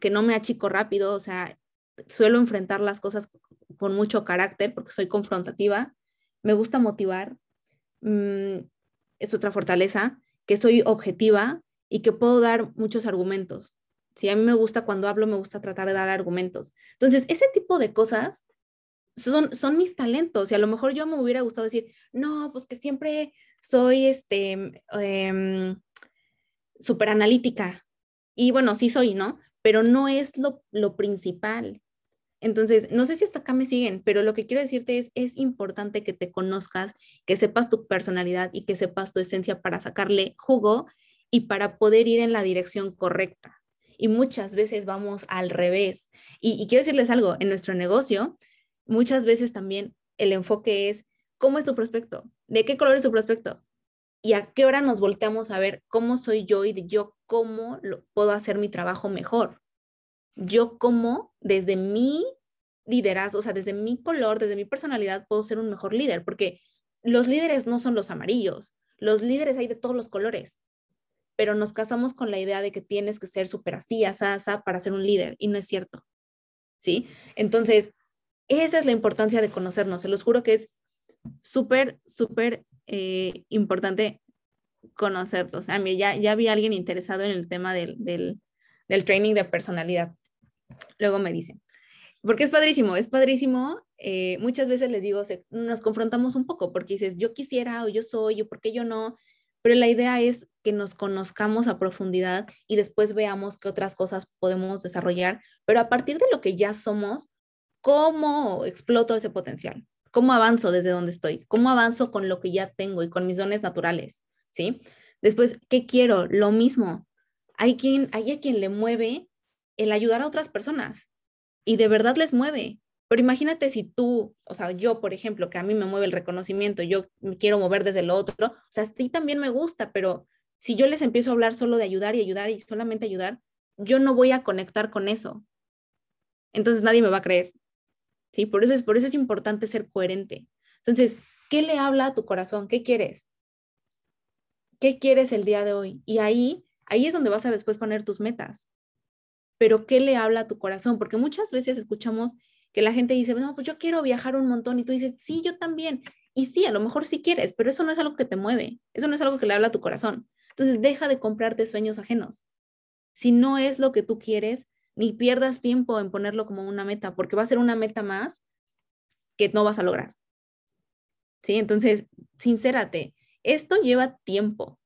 que no me achico rápido, o sea, suelo enfrentar las cosas con mucho carácter porque soy confrontativa. Me gusta motivar. Mm, es otra fortaleza, que soy objetiva y que puedo dar muchos argumentos. Si a mí me gusta cuando hablo, me gusta tratar de dar argumentos. Entonces, ese tipo de cosas son, son mis talentos y a lo mejor yo me hubiera gustado decir, no, pues que siempre soy este, eh, súper analítica. Y bueno, sí soy, ¿no? Pero no es lo, lo principal. Entonces, no sé si hasta acá me siguen, pero lo que quiero decirte es, es importante que te conozcas, que sepas tu personalidad y que sepas tu esencia para sacarle jugo y para poder ir en la dirección correcta. Y muchas veces vamos al revés. Y, y quiero decirles algo, en nuestro negocio, muchas veces también el enfoque es, ¿cómo es tu prospecto? ¿De qué color es tu prospecto? ¿Y a qué hora nos volteamos a ver cómo soy yo y de yo cómo puedo hacer mi trabajo mejor? Yo cómo desde mi liderazgo, o sea, desde mi color, desde mi personalidad, puedo ser un mejor líder, porque los líderes no son los amarillos, los líderes hay de todos los colores, pero nos casamos con la idea de que tienes que ser súper así, asá, para ser un líder, y no es cierto. ¿Sí? Entonces, esa es la importancia de conocernos. Se los juro que es súper, súper eh, importante conocerlos. A mí ya, ya vi a alguien interesado en el tema del, del, del training de personalidad. Luego me dicen, porque es padrísimo, es padrísimo. Eh, muchas veces les digo, nos confrontamos un poco porque dices, yo quisiera o yo soy o por qué yo no, pero la idea es que nos conozcamos a profundidad y después veamos qué otras cosas podemos desarrollar, pero a partir de lo que ya somos, ¿cómo exploto ese potencial? ¿Cómo avanzo desde donde estoy? ¿Cómo avanzo con lo que ya tengo y con mis dones naturales? ¿Sí? Después, ¿qué quiero? Lo mismo. Hay quien, hay a quien le mueve el ayudar a otras personas y de verdad les mueve. Pero imagínate si tú, o sea, yo, por ejemplo, que a mí me mueve el reconocimiento, yo me quiero mover desde lo otro, o sea, sí también me gusta, pero si yo les empiezo a hablar solo de ayudar y ayudar y solamente ayudar, yo no voy a conectar con eso. Entonces nadie me va a creer. ¿Sí? Por eso es, por eso es importante ser coherente. Entonces, ¿qué le habla a tu corazón? ¿Qué quieres? ¿Qué quieres el día de hoy? Y ahí, ahí es donde vas a después poner tus metas. Pero ¿qué le habla a tu corazón? Porque muchas veces escuchamos que la gente dice, no, pues yo quiero viajar un montón y tú dices, sí, yo también. Y sí, a lo mejor sí quieres, pero eso no es algo que te mueve, eso no es algo que le habla a tu corazón. Entonces, deja de comprarte sueños ajenos. Si no es lo que tú quieres, ni pierdas tiempo en ponerlo como una meta, porque va a ser una meta más que no vas a lograr. ¿Sí? Entonces, sincérate, esto lleva tiempo.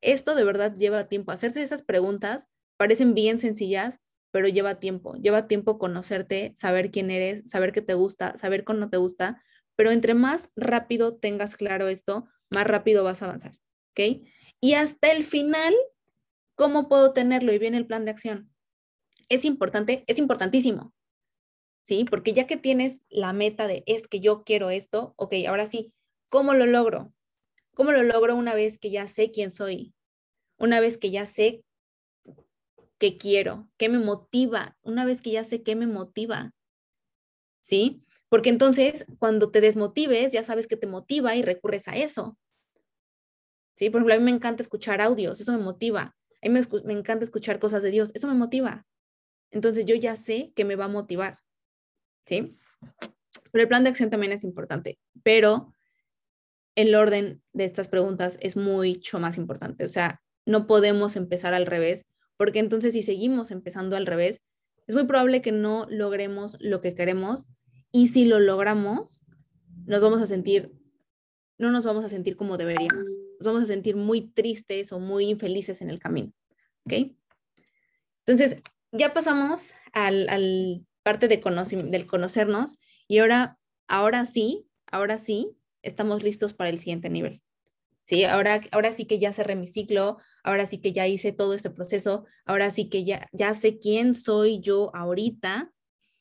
Esto de verdad lleva tiempo. Hacerse esas preguntas parecen bien sencillas, pero lleva tiempo, lleva tiempo conocerte, saber quién eres, saber qué te gusta, saber cómo no te gusta, pero entre más rápido tengas claro esto, más rápido vas a avanzar, ¿ok? Y hasta el final, ¿cómo puedo tenerlo? Y viene el plan de acción. Es importante, es importantísimo, ¿sí? Porque ya que tienes la meta de es que yo quiero esto, ok, ahora sí, ¿cómo lo logro? ¿Cómo lo logro una vez que ya sé quién soy? Una vez que ya sé qué quiero, qué me motiva, una vez que ya sé qué me motiva, ¿sí? Porque entonces cuando te desmotives, ya sabes que te motiva y recurres a eso. ¿Sí? Por ejemplo, a mí me encanta escuchar audios, eso me motiva. A mí me, me encanta escuchar cosas de Dios, eso me motiva. Entonces yo ya sé que me va a motivar. ¿Sí? Pero el plan de acción también es importante, pero el orden de estas preguntas es mucho más importante. O sea, no podemos empezar al revés porque entonces si seguimos empezando al revés, es muy probable que no logremos lo que queremos y si lo logramos, nos vamos a sentir, no nos vamos a sentir como deberíamos, nos vamos a sentir muy tristes o muy infelices en el camino, ¿ok? Entonces, ya pasamos al, al parte de del conocernos y ahora, ahora sí, ahora sí, estamos listos para el siguiente nivel. Sí, ahora, ahora sí que ya cerré mi ciclo, ahora sí que ya hice todo este proceso, ahora sí que ya, ya sé quién soy yo ahorita,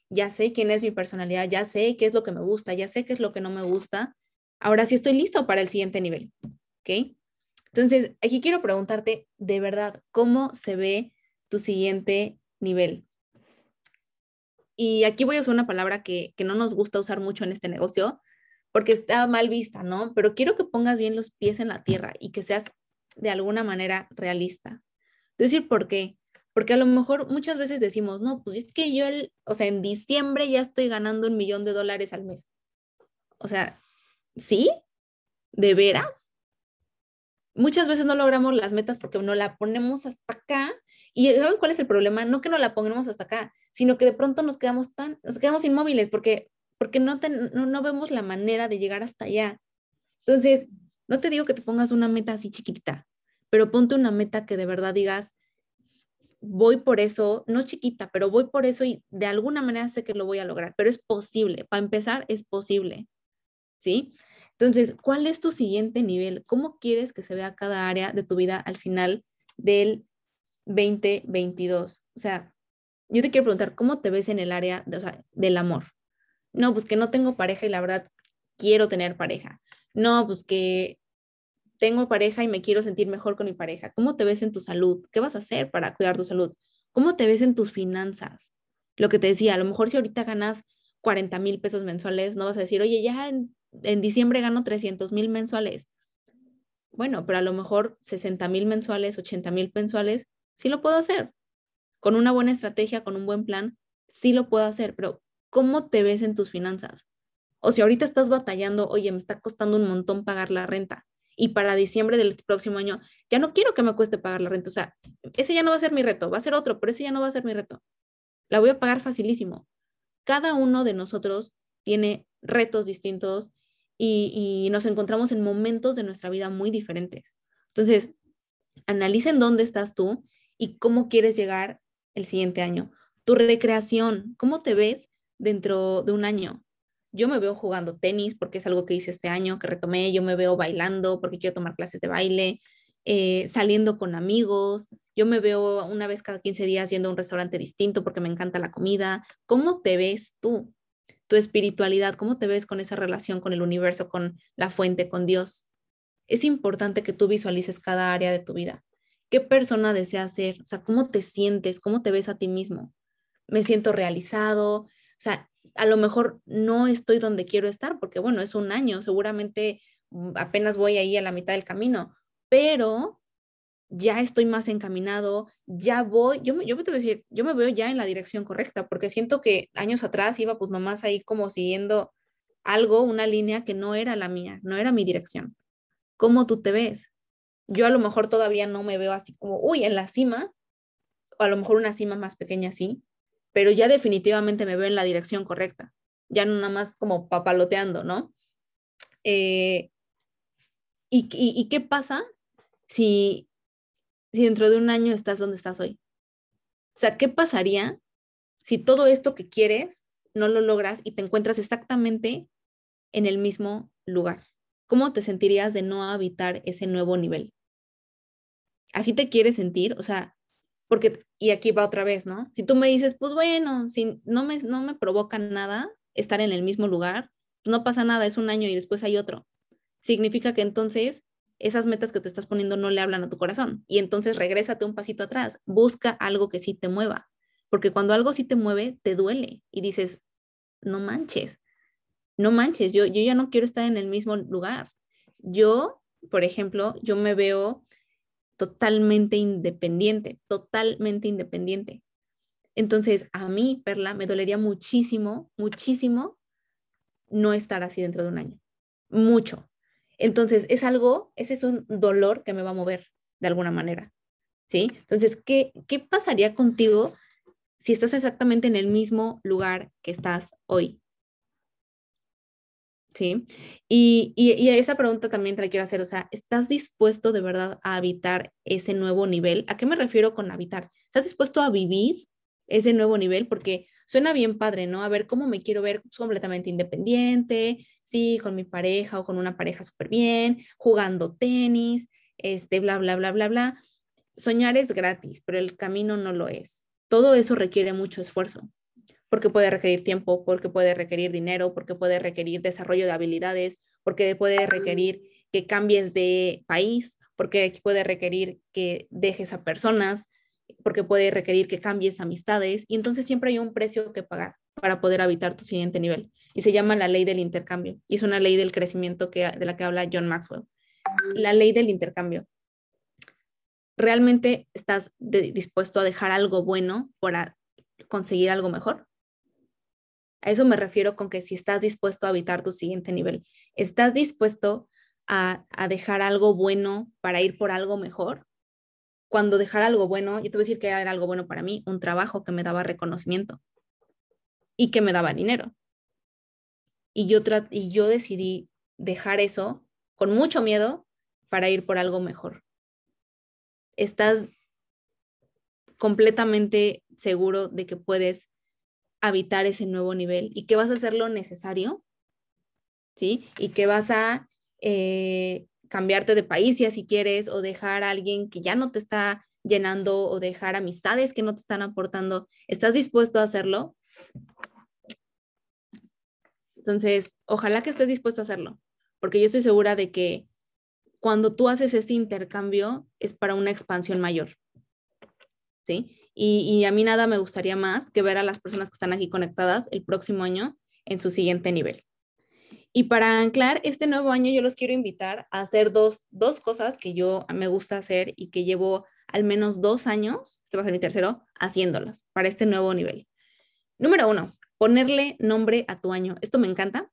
ya sé quién es mi personalidad, ya sé qué es lo que me gusta, ya sé qué es lo que no me gusta, ahora sí estoy listo para el siguiente nivel, ¿ok? Entonces, aquí quiero preguntarte, de verdad, ¿cómo se ve tu siguiente nivel? Y aquí voy a usar una palabra que, que no nos gusta usar mucho en este negocio, porque está mal vista, ¿no? Pero quiero que pongas bien los pies en la tierra y que seas de alguna manera realista. decir, ¿por qué? Porque a lo mejor muchas veces decimos, no, pues es que yo, o sea, en diciembre ya estoy ganando un millón de dólares al mes. O sea, ¿sí? ¿De veras? Muchas veces no logramos las metas porque no la ponemos hasta acá. Y ¿saben cuál es el problema? No que no la pongamos hasta acá, sino que de pronto nos quedamos tan, nos quedamos inmóviles porque porque no, no, vemos la manera de llegar hasta allá. Entonces, no te digo que te pongas una meta así chiquitita, pero ponte una meta que de verdad digas, voy por eso, no chiquita, pero voy por eso y de alguna manera sé que lo voy a lograr, pero es posible. Para empezar, es posible. ¿Sí? Entonces, ¿cuál es tu siguiente nivel? ¿Cómo quieres que se vea cada área de tu vida al final del 2022? O sea, yo te quiero preguntar, ¿cómo te ves en el área del amor? No, pues que no tengo pareja y la verdad quiero tener pareja. No, pues que tengo pareja y me quiero sentir mejor con mi pareja. ¿Cómo te ves en tu salud? ¿Qué vas a hacer para cuidar tu salud? ¿Cómo te ves en tus finanzas? Lo que te decía, a lo mejor si ahorita ganas 40 mil pesos mensuales, no vas a decir, oye, ya en, diciembre gano 300 mil mensuales. Bueno, pero a lo mejor 60 mil mensuales, 80 mil mensuales, sí lo puedo hacer. Con una buena estrategia, con un buen plan, sí lo puedo hacer, pero ¿cómo te ves en tus finanzas? O si ahorita estás batallando, oye, me está costando un montón pagar la renta y para diciembre del próximo año ya no quiero que me cueste pagar la renta. O sea, ese ya no va a ser mi reto, va a ser otro, pero ese ya no va a ser mi reto. La voy a pagar facilísimo. Cada uno de nosotros tiene retos distintos y, y nos encontramos en momentos de nuestra vida muy diferentes. Entonces, analicen dónde estás tú y cómo quieres llegar el siguiente año. Tu recreación, ¿cómo te ves dentro de un año. Yo me veo jugando tenis porque es algo que hice este año, que retomé. Yo me veo bailando porque quiero tomar clases de baile, eh, saliendo con amigos. Yo me veo una vez cada 15 días yendo a un restaurante distinto porque me encanta la comida. ¿Cómo te ves tú? Tu espiritualidad, ¿cómo te ves con esa relación con el universo, con la fuente, con Dios? Es importante que tú visualices cada área de tu vida. ¿Qué persona deseas ser? O sea, ¿cómo te sientes? ¿Cómo te ves a ti mismo? Me siento realizado, o sea, a lo mejor no estoy donde quiero estar porque, bueno, es un año, seguramente mm, apenas voy ahí a la mitad del camino, pero ya estoy más encaminado, ya voy, yo, yo me decir, yo me veo ya en la dirección correcta, porque siento que años atrás iba pues nomás ahí como siguiendo algo, una línea que no era la mía, no era mi dirección. ¿Cómo tú te ves? Yo a lo mejor todavía no me veo así como, uy, en la cima, o a lo mejor una cima más pequeña sí, pero ya definitivamente me veo en la dirección correcta, ya no nada más como papaloteando, ¿no? Eh, y, qué pasa si, si dentro de un año estás donde estás hoy? O sea, ¿qué pasaría si todo esto que quieres no lo logras y te encuentras exactamente en el mismo lugar? ¿Cómo te sentirías de no habitar ese nuevo nivel? ¿Así te quieres sentir? O sea, porque, y aquí va otra vez, ¿no? Si tú me dices, pues bueno, si no me, no me provoca nada estar en el mismo lugar, no pasa nada, es un año y después hay otro. Significa que entonces esas metas que te estás poniendo no le hablan a tu corazón. Y entonces regrésate un pasito atrás, busca algo que sí te mueva. Porque cuando algo sí te mueve, te duele y dices, no manches, no manches, yo, yo ya no quiero estar en el mismo lugar. Yo, por ejemplo, yo me veo totalmente independiente, totalmente independiente. Entonces, a mí, Perla, me dolería muchísimo, muchísimo no estar así dentro de un año. Mucho. Entonces, es algo, ese es un dolor que me va a mover de alguna manera. ¿Sí? Entonces, ¿qué, qué pasaría contigo si estás exactamente en el mismo lugar que estás hoy? ¿Sí? Y, y, esa pregunta también te la quiero hacer, o sea, ¿estás dispuesto de verdad a habitar ese nuevo nivel? ¿A qué me refiero con habitar? ¿Estás dispuesto a vivir ese nuevo nivel? Porque suena bien padre, ¿no? A ver, ¿cómo me quiero ver completamente independiente? Sí, con mi pareja o con una pareja súper bien, jugando tenis, este, bla, bla, bla, bla, bla. Soñar es gratis, pero el camino no lo es. Todo eso requiere mucho esfuerzo porque puede requerir tiempo, porque puede requerir dinero, porque puede requerir desarrollo de habilidades, porque puede requerir que cambies de país, porque puede requerir que dejes a personas, porque puede requerir que cambies amistades y entonces siempre hay un precio que pagar. para poder habitar tu siguiente nivel. Y se llama la ley del intercambio. Y es una ley del crecimiento que, de la que habla John Maxwell. La ley del intercambio. ¿Realmente estás dispuesto a dejar algo bueno para conseguir algo mejor? A eso me refiero con que si estás dispuesto a habitar tu siguiente nivel, ¿estás dispuesto a, a dejar algo bueno para ir por algo mejor? Cuando dejar algo bueno, yo te voy a decir que era algo bueno para mí, un trabajo que me daba reconocimiento y que me daba dinero. Y yo, y yo decidí dejar eso con mucho miedo para ir por algo mejor. Estás completamente seguro de que puedes habitar ese nuevo nivel y que vas a hacer lo necesario, ¿sí? Y que vas a eh, cambiarte de país si quieres o dejar a alguien que ya no te está llenando o dejar amistades que no te están aportando. ¿Estás dispuesto a hacerlo? Entonces, ojalá que estés dispuesto a hacerlo, porque yo estoy segura de que cuando tú haces este intercambio es para una expansión mayor. ¿Sí? Y, a mí nada me gustaría más que ver a las personas que están aquí conectadas el próximo año en su siguiente nivel. Y para anclar este nuevo año, yo los quiero invitar a hacer dos, dos cosas que yo me gusta hacer y que llevo al menos dos años, este va a ser mi tercero, haciéndolas para este nuevo nivel. Número uno, ponerle nombre a tu año. Esto me encanta.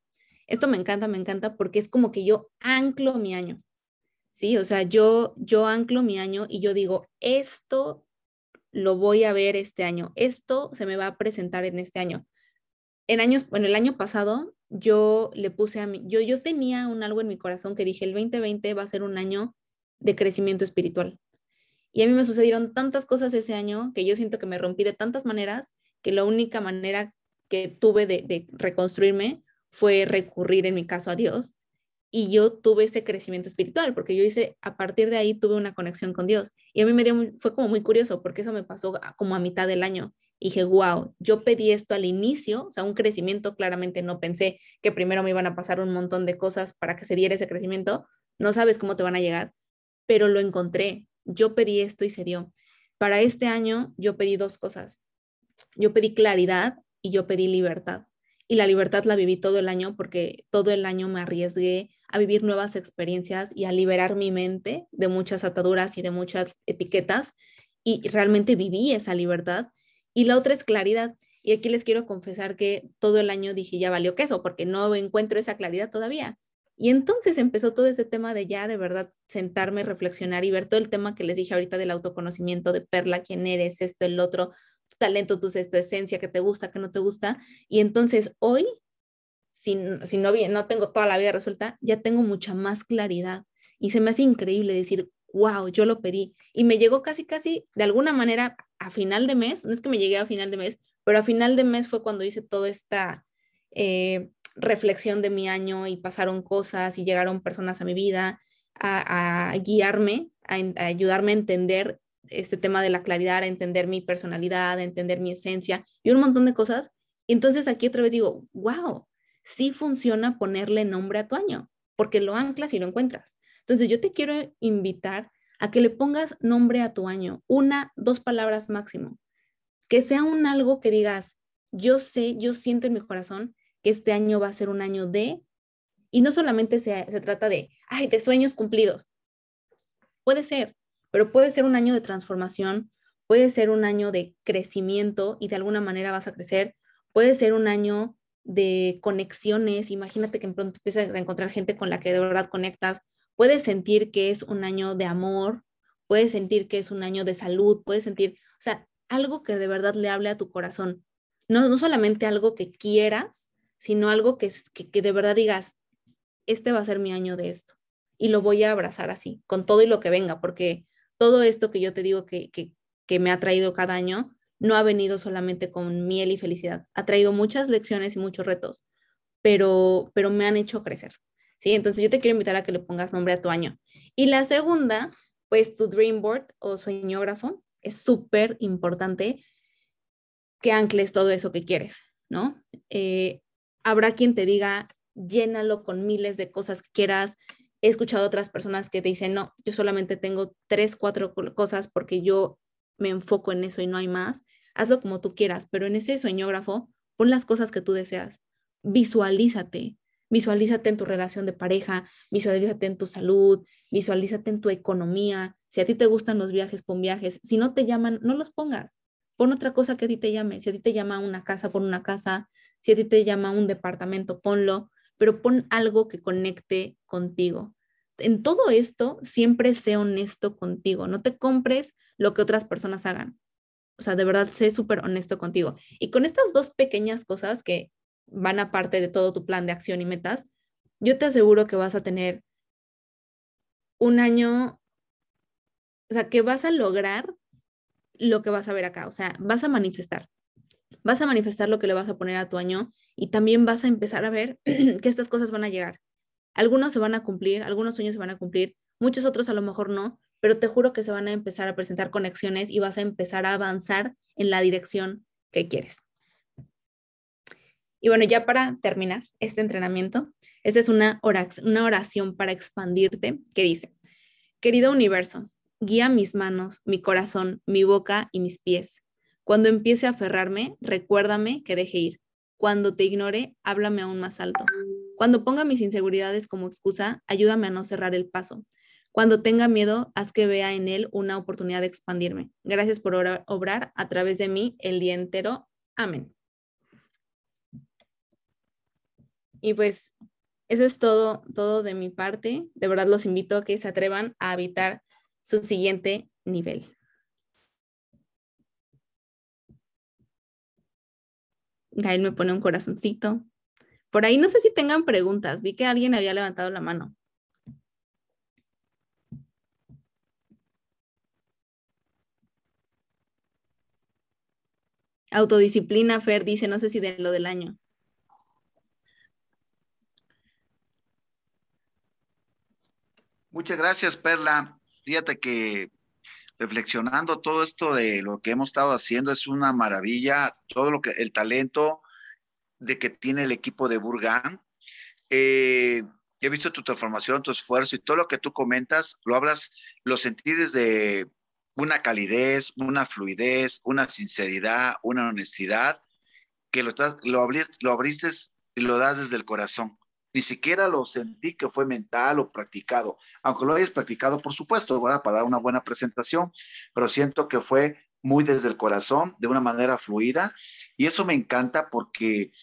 Esto me encanta, me encanta porque es como que yo anclo mi año. Sí, o sea, yo yo anclo mi año y yo digo, esto lo voy a ver este año. Esto se me va a presentar en este año. En años, bueno, el año pasado yo le puse a mí, yo, yo tenía un algo en mi corazón que dije, el 2020 va a ser un año de crecimiento espiritual. Y a mí me sucedieron tantas cosas ese año que yo siento que me rompí de tantas maneras que la única manera que tuve de, de reconstruirme fue recurrir en mi caso a Dios y yo tuve ese crecimiento espiritual, porque yo hice, a partir de ahí tuve una conexión con Dios. Y a mí me dio, fue como muy curioso, porque eso me pasó como a mitad del año. Y dije, wow, yo pedí esto al inicio, o sea, un crecimiento, claramente no pensé que primero me iban a pasar un montón de cosas para que se diera ese crecimiento, no sabes cómo te van a llegar, pero lo encontré, yo pedí esto y se dio. Para este año yo pedí dos cosas, yo pedí claridad y yo pedí libertad. Y la libertad la viví todo el año porque todo el año me arriesgué a vivir nuevas experiencias y a liberar mi mente de muchas ataduras y de muchas etiquetas. Y realmente viví esa libertad. Y la otra es claridad. Y aquí les quiero confesar que todo el año dije, ya valió queso, porque no encuentro esa claridad todavía. Y entonces empezó todo ese tema de ya de verdad sentarme, reflexionar y ver todo el tema que les dije ahorita del autoconocimiento, de Perla, quién eres, esto, el otro, tu talento, tu, tu esencia, que te gusta, que no te gusta. Y entonces hoy si, si no, no tengo toda la vida resuelta, ya tengo mucha más claridad. Y se me hace increíble decir, wow, yo lo pedí. Y me llegó casi, casi, de alguna manera, a final de mes, no es que me llegué a final de mes, pero a final de mes fue cuando hice toda esta eh, reflexión de mi año y pasaron cosas y llegaron personas a mi vida a, guiarme, a, a, ayudarme a entender este tema de la claridad, a entender mi personalidad, a entender mi esencia y un montón de cosas. Entonces aquí otra vez digo, wow, sí funciona ponerle nombre a tu año, porque lo anclas y lo encuentras. Entonces yo te quiero invitar a que le pongas nombre a tu año, una, dos palabras máximo, que sea un algo que digas, yo sé, yo siento en mi corazón que este año va a ser un año de, y no solamente se, se trata de, ay, de sueños cumplidos. Puede ser, pero puede ser un año de transformación, puede ser un año de crecimiento y de alguna manera vas a crecer, puede ser un año de conexiones, imagínate que pronto empiezas a encontrar gente con la que de verdad conectas, puedes sentir que es un año de amor, puedes sentir que es un año de salud, puedes sentir, o sea, algo que de verdad le hable a tu corazón, no, no solamente algo que quieras, sino algo que, que, que de verdad digas, este va a ser mi año de esto y lo voy a abrazar así, con todo y lo que venga, porque todo esto que yo te digo que, que, que me ha traído cada año, no ha venido solamente con miel y felicidad, ha traído muchas lecciones y muchos retos, pero, pero me han hecho crecer. ¿sí? Entonces yo te quiero invitar a que le pongas nombre a tu año. Y la segunda, pues tu dream board o sueñógrafo, es súper importante que ancles todo eso que quieres, ¿no? Eh, habrá quien te diga, llénalo con miles de cosas que quieras. He escuchado otras personas que te dicen, no, yo solamente tengo tres, cuatro cosas porque yo me enfoco en eso y no hay más hazlo como tú quieras, pero en ese sueñógrafo pon las cosas que tú deseas, visualízate, visualízate en tu relación de pareja, visualízate en tu salud, visualízate en tu economía. Si a ti te gustan los viajes, pon viajes. Si no te llaman, no los pongas. Pon otra cosa que a ti te llame. Si a ti te llama una casa, pon una casa. Si a ti te llama un departamento, ponlo, pero pon algo que conecte contigo. En todo esto, siempre sé honesto contigo. No te compres lo que otras personas hagan. O sea, de verdad, sé súper honesto contigo. Y con estas dos pequeñas cosas que van a parte de todo tu plan de acción y metas, yo te aseguro que vas a tener un año, o sea, que vas a lograr lo que vas a ver acá, o sea, vas a manifestar, vas a manifestar lo que le vas a poner a tu año y también vas a empezar a ver que estas cosas van a llegar. Algunos se van a cumplir, algunos sueños se van a cumplir, muchos otros a lo mejor no, pero te juro que se van a empezar a presentar conexiones y vas a empezar a avanzar en la dirección que quieres. Y bueno, ya para terminar este entrenamiento, esta es una oración, para expandirte que dice, querido universo, guía mis manos, mi corazón, mi boca y mis pies. Cuando empiece a aferrarme, recuérdame que deje ir. Cuando te ignore, háblame aún más alto. Cuando ponga mis inseguridades como excusa, ayúdame a no cerrar el paso. Cuando tenga miedo, haz que vea en él una oportunidad de expandirme. Gracias por obrar a través de mí el día entero. Amén. Y pues eso es todo, todo de mi parte. De verdad los invito a que se atrevan a habitar su siguiente nivel. Gael me pone un corazoncito. Por ahí no sé si tengan preguntas. Vi que alguien había levantado la mano. Autodisciplina, Fer dice, no sé si de lo del año. Muchas gracias, Perla. Fíjate que reflexionando todo esto de lo que hemos estado haciendo es una maravilla, todo lo que el talento de que tiene el equipo de Burgan. Eh, he visto tu transformación, tu esfuerzo y todo lo que tú comentas, lo hablas, lo sentí desde una calidez, una fluidez, una sinceridad, una honestidad, que lo, estás, lo, abriste, lo abriste y lo das desde el corazón. Ni siquiera lo sentí que fue mental o practicado, aunque lo hayas practicado, por supuesto, para dar una buena presentación, pero siento que fue muy desde el corazón, de una manera fluida, y eso me encanta porque,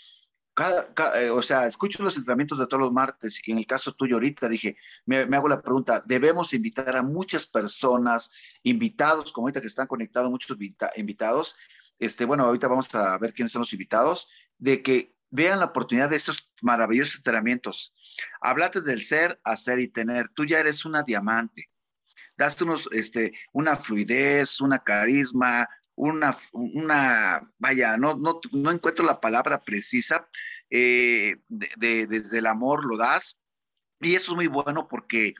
eh, o sea, escucho los entrenamientos de todos los martes, y en el caso tuyo ahorita dije, me, hago la pregunta, debemos invitar a muchas personas, invitados, como ahorita que están conectados muchos invitados, este, bueno, ahorita vamos a ver quiénes son los invitados, de que vean la oportunidad de esos maravillosos entrenamientos. Háblate del ser, hacer y tener. Tú ya eres una diamante. Daste unos, este, una fluidez, una carisma, una, una vaya, no, no, no encuentro la palabra precisa, eh, de, desde el amor lo das. Y eso es muy bueno porque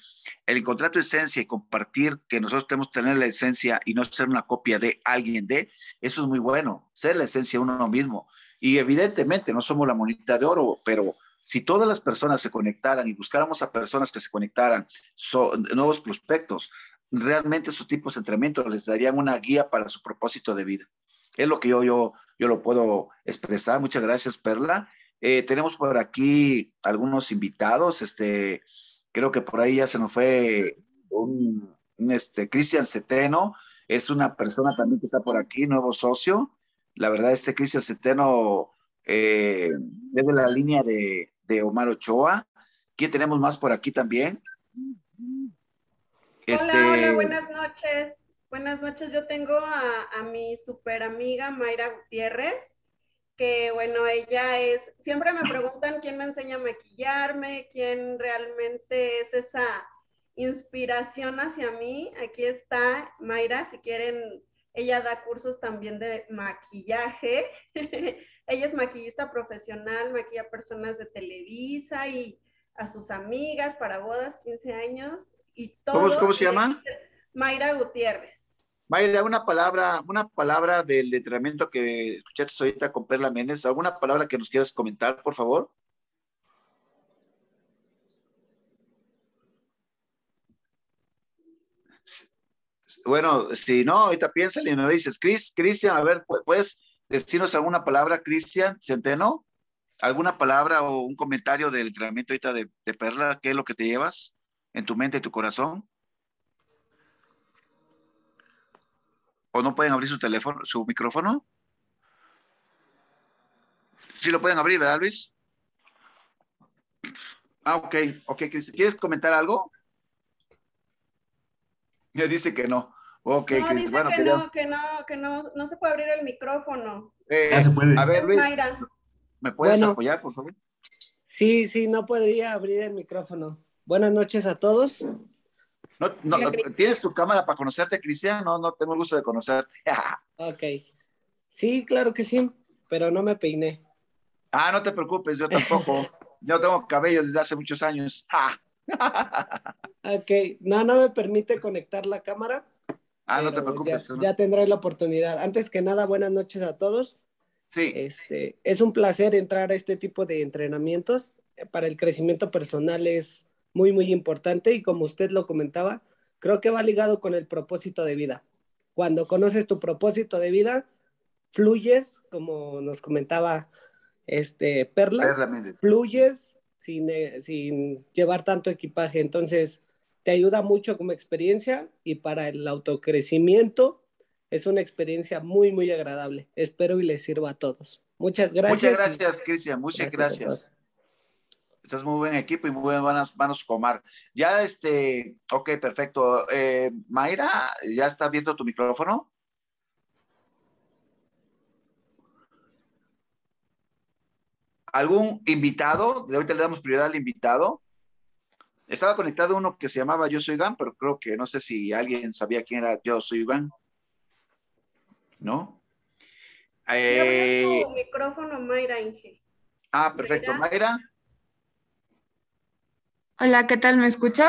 el encontrar tu esencia y compartir que nosotros tenemos que tener la esencia y no ser una copia de alguien de, eso es muy bueno, ser la esencia uno mismo. Y evidentemente no somos la monita de oro, pero si todas las personas se conectaran y buscáramos a personas que se conectaran, nuevos prospectos, realmente esos tipos de entrenamientos les darían una guía para su propósito de vida. Es lo que yo, yo, yo lo puedo expresar. Muchas gracias, Perla. Eh, tenemos por aquí algunos invitados. Este, creo que por ahí ya se nos fue un, este, Cristian Ceteno. Es una persona también que está por aquí, nuevo socio. La verdad, este Cristian Centeno eh, es de la línea de, Omar Ochoa. ¿Quién tenemos más por aquí también? Este... Hola, hola, buenas noches. Buenas noches. Yo tengo a, a mi super amiga Mayra Gutiérrez, que bueno, ella es, siempre me preguntan quién me enseña a maquillarme, quién realmente es esa inspiración hacia mí. Aquí está Mayra, si quieren ella da cursos también de maquillaje. Ella es maquillista profesional, maquilla personas de Televisa y a sus amigas para bodas, 15 años y todo. ¿Cómo, se llama? Mayra Gutiérrez. Mayra, una palabra, una palabra del entrenamiento que escuchaste ahorita con Perla Méndez, ¿alguna palabra que nos quieras comentar, por favor? Bueno, si no, ahorita piénsale y no dices, Cris, Cristian, a ver, puedes decirnos alguna palabra, Cristian Centeno? ¿Alguna palabra o un comentario del entrenamiento ahorita de, de Perla? ¿Qué es lo que te llevas en tu mente y tu corazón? ¿O no pueden abrir su teléfono, su micrófono? Sí lo pueden abrir, ¿verdad, Luis? Ah, ok, ok. ¿Quieres comentar algo? Ya dice que no. Ok, no, dice bueno, que, no, que, no, que no, no se puede abrir el micrófono. Eh, ya se puede. A ver, Luis, ¿me puedes apoyar, por favor? Sí, sí, no podría abrir el micrófono. Buenas noches a todos. No, no, ¿Tienes tu cámara para conocerte, Cristian? No, no tengo el gusto de conocerte. ok. Sí, claro que sí, pero no me peiné. Ah, no te preocupes, yo tampoco. yo tengo cabello desde hace muchos años. ok, no, no me permite conectar la cámara. Ah, no te preocupes. Ya, tendré la oportunidad. Antes que nada, buenas noches a todos. Sí. Este, es un placer entrar a este tipo de entrenamientos. Para el crecimiento personal es muy, muy importante y como usted lo comentaba, creo que va ligado con el propósito de vida. Cuando conoces tu propósito de vida, fluyes, como nos comentaba este, Perla, fluyes sin, eh, sin llevar tanto equipaje. Entonces, te ayuda mucho como experiencia y para el autocrecimiento es una experiencia muy, muy agradable. Espero y les sirva a todos. Muchas gracias. Muchas gracias, Cristian. Muchas gracias. Estás muy buen equipo y muy buen manos, manos comar. Ya, este, ok, perfecto. Eh, Mayra, ¿ya está abierto tu micrófono? ¿Algún invitado? De ahorita le damos prioridad al invitado. Estaba conectado uno que se llamaba Yo Soy Gan, pero creo que no sé si alguien sabía quién era Yo Soy Gan. ¿No? Eh... micrófono, Mayra Inge. Ah, perfecto. Mayra. Hola, ¿qué tal? ¿Me escucho?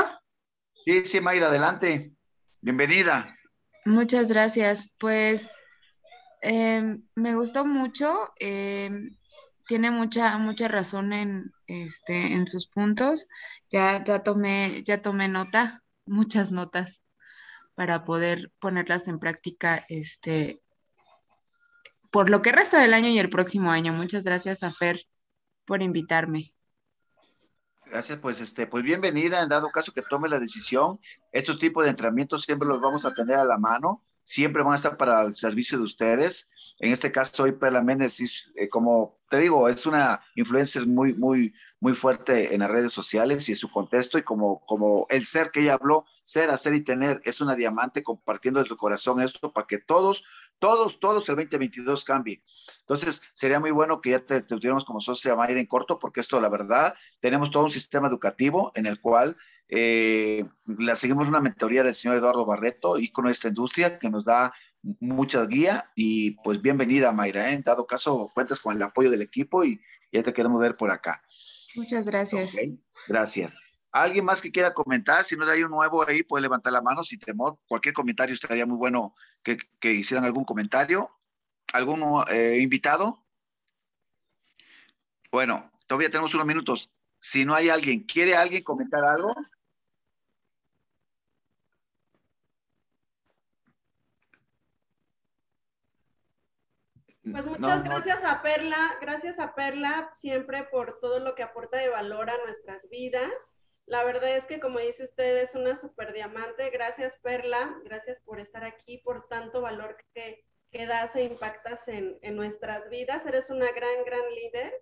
Sí, sí, Mayra, adelante. Bienvenida. Muchas gracias. Pues em, me gustó mucho. Em, tiene mucha, mucha razón en, este, en sus puntos. Ya, ya, tomé, ya tomé nota, muchas notas, para poder ponerlas en práctica este, por lo que resta del año y el próximo año. Muchas gracias a Fer por invitarme. Gracias, pues este, pues bienvenida, en dado caso que tome la decisión. Estos tipos de entrenamientos siempre los vamos a tener a la mano, siempre van a estar para el servicio de ustedes. En este caso, hoy Perla Méndez, eh, como te digo, es una influencia muy, muy, muy fuerte en las redes sociales y en su contexto, y como, como el ser que ella habló, ser, hacer y tener, es una diamante compartiendo desde el corazón esto para que todos, todos, todos el 2022 cambie. Entonces, sería muy bueno que ya te, tuviéramos como socia Mayra en corto, porque esto, la verdad, tenemos todo un sistema educativo en el cual eh, la seguimos una mentoría del señor Eduardo Barreto, y con esta industria que nos da mucha guía y pues bienvenida Mayra, ¿eh? en dado caso cuentas con el apoyo del equipo y ya te queremos ver por acá. Muchas gracias. Gracias. ¿Alguien más que quiera comentar? Si no hay un nuevo ahí, puede levantar la mano sin temor. Cualquier comentario estaría muy bueno que, hicieran algún comentario. ¿Algún eh, invitado? Bueno, todavía tenemos unos minutos. Si no hay alguien, ¿quiere alguien comentar algo? Pues muchas gracias a Perla, gracias a Perla siempre por todo lo que aporta de valor a nuestras vidas. La verdad es que como dice usted, es una super diamante. Gracias Perla, gracias por estar aquí, por tanto valor que, que das e impactas en, en nuestras vidas. Eres una gran, gran líder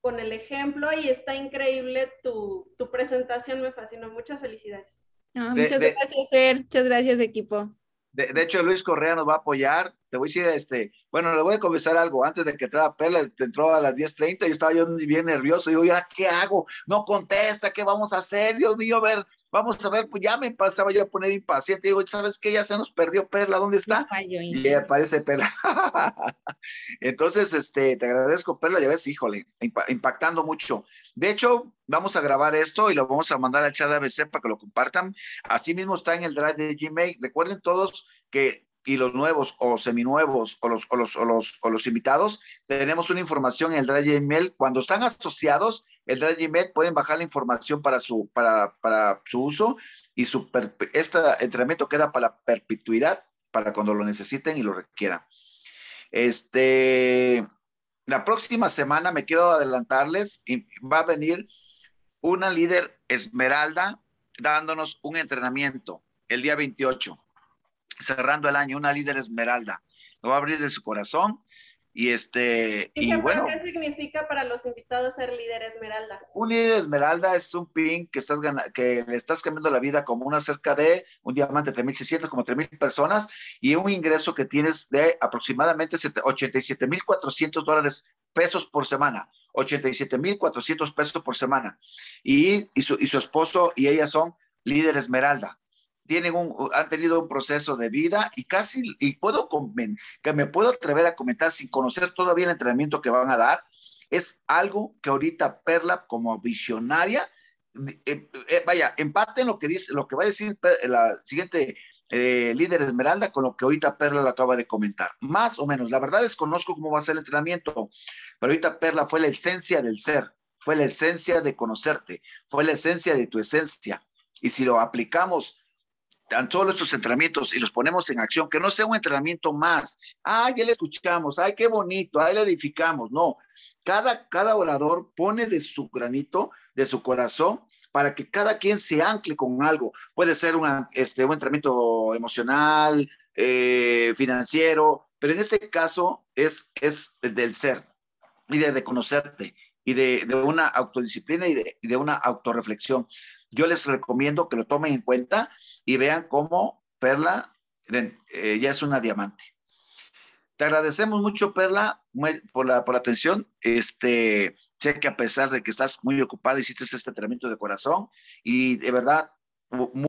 con el ejemplo y está increíble tu, tu presentación, me fascinó. Muchas felicidades. muchas gracias, Fer. Muchas gracias, equipo. De, de, hecho, Luis Correa nos va a apoyar te voy a decir, este, bueno, le voy a confesar algo, antes de que entrara Perla, entró a las 10.30, yo estaba yo bien nervioso, digo, ¿y ahora qué hago? No contesta, ¿qué vamos a hacer? Dios mío, a ver, vamos a ver, pues ya me pasaba yo a poner impaciente, digo, ¿sabes qué? Ya se nos perdió Perla, ¿dónde está? y aparece Perla. Entonces, este, te agradezco, Perla, ya ves, híjole, impactando mucho. De hecho, vamos a grabar esto y lo vamos a mandar al chat de ABC para que lo compartan. Así mismo está en el drive de Gmail. Recuerden todos que y los nuevos o seminuevos o los, o los, o los, o los invitados, tenemos una información en el Drive Gmail. Cuando están asociados, el Drive Gmail pueden bajar la información para su, para, para su uso y su, este entrenamiento queda para perpetuidad, para cuando lo necesiten y lo requieran. Este, la próxima semana me quiero adelantarles y va a venir una líder esmeralda dándonos un entrenamiento el día 28, cerrando el año, una líder esmeralda. Lo va a abrir de su corazón y este, y, bueno. ¿Qué significa para los invitados ser líder esmeralda? Un líder esmeralda es un pin que estás que le estás cambiando la vida como una cerca de un diamante de 3.600, como 3.000 personas y un ingreso que tienes de aproximadamente 87.400 dólares pesos por semana. 87.400 pesos por semana. Y, y, su, y su esposo y ella son líder esmeralda tienen un, han tenido un proceso de vida y casi, y puedo, que me puedo atrever a comentar sin conocer todavía el entrenamiento que van a dar, es algo que ahorita Perla como visionaria, eh, eh, vaya, empate en lo que dice, lo que va a decir la siguiente eh, líder Esmeralda con lo que ahorita Perla lo acaba de comentar. Más o menos, la verdad desconozco cómo va a ser el entrenamiento, pero ahorita Perla fue la esencia del ser, fue la esencia de conocerte, fue la esencia de tu esencia. Y si lo aplicamos todos estos entrenamientos y los ponemos en acción, que no sea un entrenamiento más. Ay, ya le escuchamos, ay, qué bonito, ay, le edificamos. No, cada, cada orador pone de su granito, de su corazón, para que cada quien se ancle con algo. Puede ser este, un entrenamiento emocional, eh, financiero, pero en este caso es, es del ser y de, conocerte y de, una autodisciplina y de, y de una autorreflexión. Yo les recomiendo que lo tomen en cuenta y vean cómo Perla eh, ya es una diamante. Te agradecemos mucho, Perla, por la, por la atención. Este, sé que a pesar de que estás muy ocupada, hiciste este entrenamiento de corazón y de verdad, muy